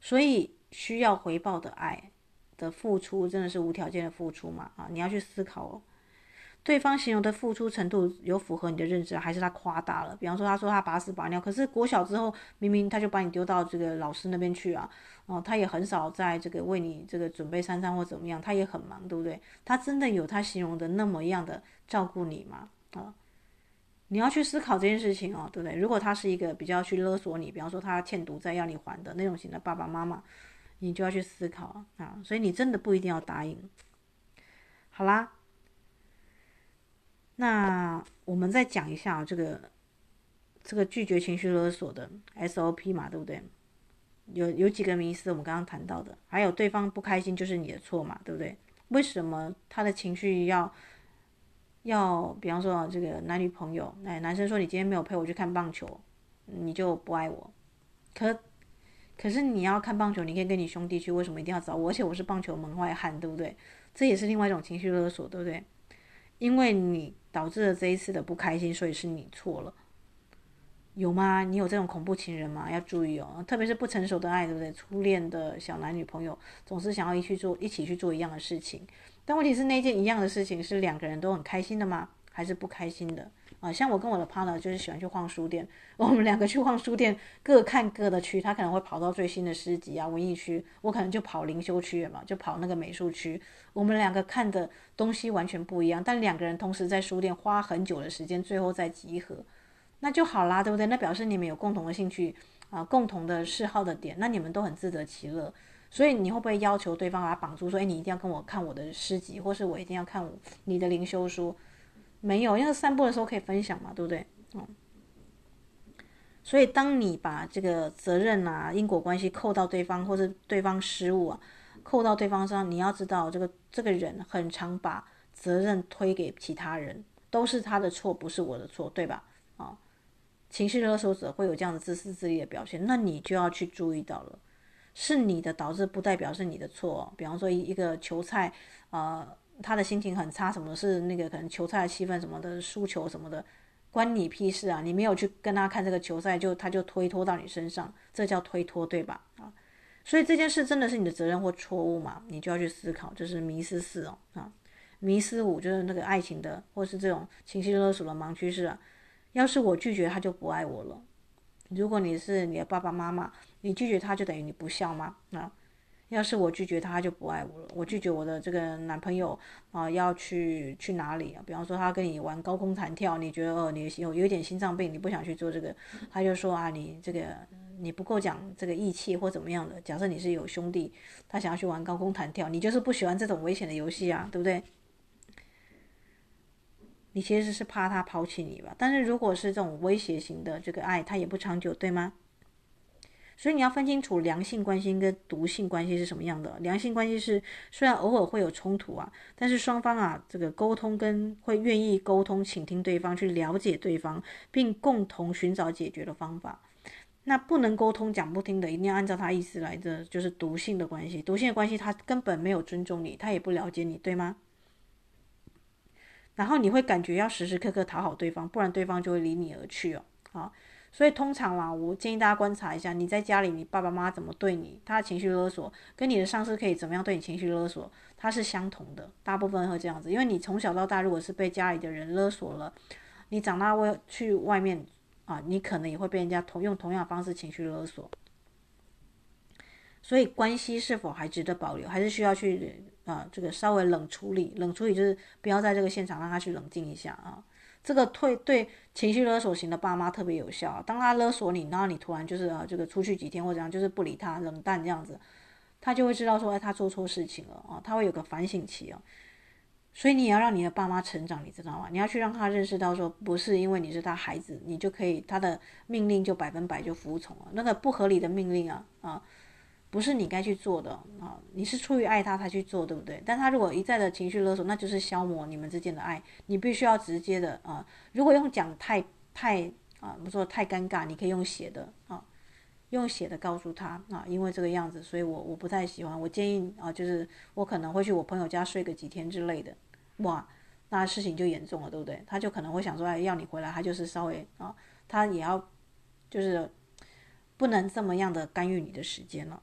所以需要回报的爱的付出，真的是无条件的付出嘛？啊，你要去思考哦。对方形容的付出程度有符合你的认知，还是他夸大了？比方说，他说他拔屎拔尿，可是国小之后明明他就把你丢到这个老师那边去啊，哦，他也很少在这个为你这个准备三餐或怎么样，他也很忙，对不对？他真的有他形容的那么样的照顾你吗？啊，你要去思考这件事情哦，对不对？如果他是一个比较去勒索你，比方说他欠赌债要你还的那种型的爸爸妈妈，你就要去思考啊，所以你真的不一定要答应。好啦。那我们再讲一下啊，这个这个拒绝情绪勒索的 SOP 嘛，对不对？有有几个迷思我们刚刚谈到的，还有对方不开心就是你的错嘛，对不对？为什么他的情绪要要，比方说这个男女朋友，哎，男生说你今天没有陪我去看棒球，你就不爱我。可可是你要看棒球，你可以跟你兄弟去，为什么一定要找我？而且我是棒球门外汉，对不对？这也是另外一种情绪勒索，对不对？因为你导致了这一次的不开心，所以是你错了，有吗？你有这种恐怖情人吗？要注意哦，特别是不成熟的爱，对不对？初恋的小男女朋友总是想要一起做，一起去做一样的事情，但问题是那件一样的事情是两个人都很开心的吗？还是不开心的？啊，像我跟我的 partner 就是喜欢去逛书店，我们两个去逛书店，各看各的区，他可能会跑到最新的诗集啊、文艺区，我可能就跑灵修区嘛，就跑那个美术区。我们两个看的东西完全不一样，但两个人同时在书店花很久的时间，最后再集合，那就好啦，对不对？那表示你们有共同的兴趣啊，共同的嗜好的点，那你们都很自得其乐。所以你会不会要求对方把他绑住，说，哎，你一定要跟我看我的诗集，或是我一定要看你的灵修书？没有，因为散步的时候可以分享嘛，对不对？嗯，所以当你把这个责任啊、因果关系扣到对方，或者对方失误啊，扣到对方上，你要知道，这个这个人很常把责任推给其他人，都是他的错，不是我的错，对吧？啊，情绪勒索者会有这样的自私自利的表现，那你就要去注意到了，是你的导致，不代表是你的错。比方说一一个球赛，呃。他的心情很差，什么是那个可能球赛的气氛什么的输球什么的，关你屁事啊！你没有去跟他看这个球赛，就他就推脱到你身上，这叫推脱，对吧？啊，所以这件事真的是你的责任或错误嘛？你就要去思考，这是迷思四哦啊，迷思五就是那个爱情的或是这种情绪勒索的盲区是啊，要是我拒绝他就不爱我了。如果你是你的爸爸妈妈，你拒绝他就等于你不孝吗？啊？要是我拒绝他，就不爱我了。我拒绝我的这个男朋友啊，要去去哪里啊？比方说他跟你玩高空弹跳，你觉得哦，你有有一点心脏病，你不想去做这个，他就说啊，你这个你不够讲这个义气或怎么样的。假设你是有兄弟，他想要去玩高空弹跳，你就是不喜欢这种危险的游戏啊，对不对？你其实是怕他抛弃你吧？但是如果是这种威胁型的这个爱，他也不长久，对吗？所以你要分清楚良性关系跟毒性关系是什么样的。良性关系是虽然偶尔会有冲突啊，但是双方啊这个沟通跟会愿意沟通、倾听对方、去了解对方，并共同寻找解决的方法。那不能沟通、讲不听的，一定要按照他意思来的，就是毒性的关系。毒性的关系，他根本没有尊重你，他也不了解你，对吗？然后你会感觉要时时刻刻讨好对方，不然对方就会离你而去哦。好。所以通常啦，我建议大家观察一下，你在家里，你爸爸妈妈怎么对你，他的情绪勒索，跟你的上司可以怎么样对你情绪勒索，它是相同的。大部分会这样子，因为你从小到大，如果是被家里的人勒索了，你长大会去外面啊，你可能也会被人家同用同样方式情绪勒索。所以关系是否还值得保留，还是需要去啊这个稍微冷处理，冷处理就是不要在这个现场让他去冷静一下啊。这个退对情绪勒索型的爸妈特别有效。当他勒索你，然后你突然就是啊，这个出去几天或者怎样，就是不理他，冷淡这样子，他就会知道说，哎，他做错事情了啊，他会有个反省期啊。所以你也要让你的爸妈成长，你知道吗？你要去让他认识到说，不是因为你是他孩子，你就可以他的命令就百分百就服从了，那个不合理的命令啊啊。不是你该去做的啊！你是出于爱他才去做，对不对？但他如果一再的情绪勒索，那就是消磨你们之间的爱。你必须要直接的啊！如果用讲太太啊，不说太尴尬，你可以用写的啊，用写的告诉他啊，因为这个样子，所以我我不太喜欢。我建议啊，就是我可能会去我朋友家睡个几天之类的。哇，那事情就严重了，对不对？他就可能会想说，哎，要你回来，他就是稍微啊，他也要就是不能这么样的干预你的时间了。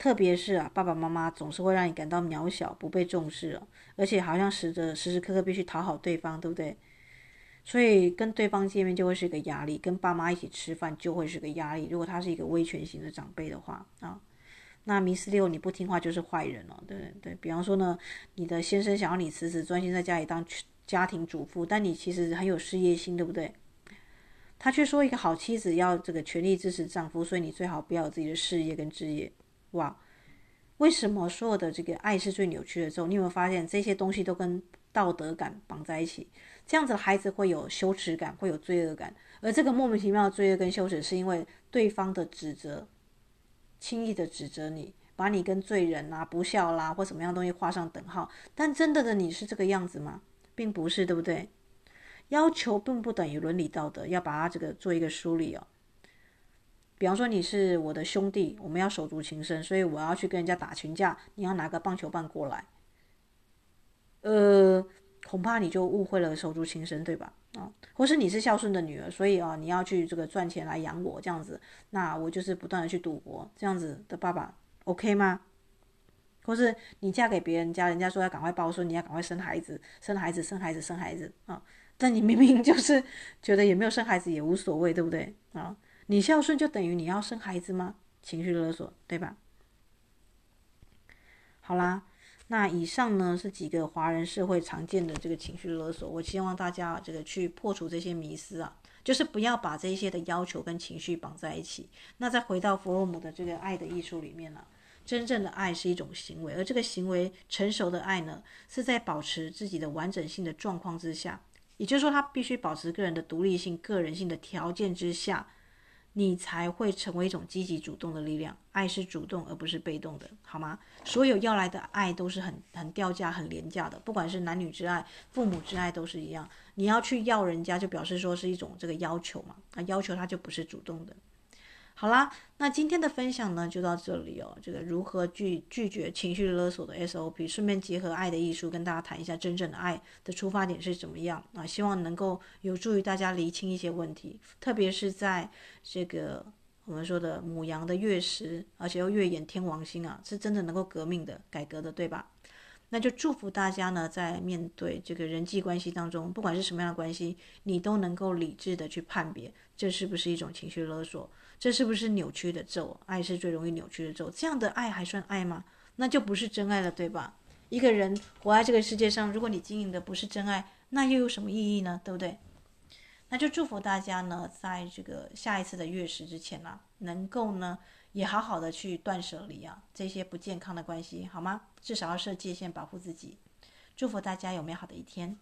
特别是啊，爸爸妈妈总是会让你感到渺小、不被重视哦，而且好像时着时时刻刻必须讨好对方，对不对？所以跟对方见面就会是一个压力，跟爸妈一起吃饭就会是个压力。如果他是一个威权型的长辈的话啊，那迷思六你不听话就是坏人了，对对对。比方说呢，你的先生想要你辞职专心在家里当家庭主妇，但你其实很有事业心，对不对？他却说一个好妻子要这个全力支持丈夫，所以你最好不要有自己的事业跟职业。哇，为什么所有的这个爱是最扭曲的时候？你有没有发现这些东西都跟道德感绑在一起？这样子的孩子会有羞耻感，会有罪恶感，而这个莫名其妙的罪恶跟羞耻，是因为对方的指责，轻易的指责你，把你跟罪人啊、不孝啦或什么样东西画上等号。但真的的你是这个样子吗？并不是，对不对？要求并不等于伦理道德，要把它这个做一个梳理哦。比方说你是我的兄弟，我们要手足情深，所以我要去跟人家打群架，你要拿个棒球棒过来，呃，恐怕你就误会了手足情深，对吧？啊，或是你是孝顺的女儿，所以啊，你要去这个赚钱来养我，这样子，那我就是不断的去赌博，这样子的爸爸，OK 吗？或是你嫁给别人家，人家说要赶快抱孙，你要赶快生孩子，生孩子，生孩子，生孩子啊！但你明明就是觉得也没有生孩子也无所谓，对不对啊？你孝顺就等于你要生孩子吗？情绪勒索，对吧？好啦，那以上呢是几个华人社会常见的这个情绪勒索，我希望大家这个去破除这些迷思啊，就是不要把这些的要求跟情绪绑在一起。那再回到弗洛姆的这个爱的艺术里面呢、啊，真正的爱是一种行为，而这个行为成熟的爱呢，是在保持自己的完整性的状况之下，也就是说，他必须保持个人的独立性、个人性的条件之下。你才会成为一种积极主动的力量。爱是主动而不是被动的，好吗？所有要来的爱都是很很掉价、很廉价的，不管是男女之爱、父母之爱都是一样。你要去要人家，就表示说是一种这个要求嘛，那要求他就不是主动的。好啦，那今天的分享呢就到这里哦。这个如何拒拒绝情绪勒索的 SOP，顺便结合爱的艺术，跟大家谈一下真正的爱的出发点是怎么样啊？希望能够有助于大家厘清一些问题，特别是在这个我们说的母羊的月食，而且又月掩天王星啊，是真的能够革命的、改革的，对吧？那就祝福大家呢，在面对这个人际关系当中，不管是什么样的关系，你都能够理智的去判别，这是不是一种情绪勒索。这是不是扭曲的咒？爱是最容易扭曲的咒。这样的爱还算爱吗？那就不是真爱了，对吧？一个人活在这个世界上，如果你经营的不是真爱，那又有什么意义呢？对不对？那就祝福大家呢，在这个下一次的月食之前呢、能够呢也好好的去断舍离啊这些不健康的关系，好吗？至少要设界限，保护自己。祝福大家有美好的一天。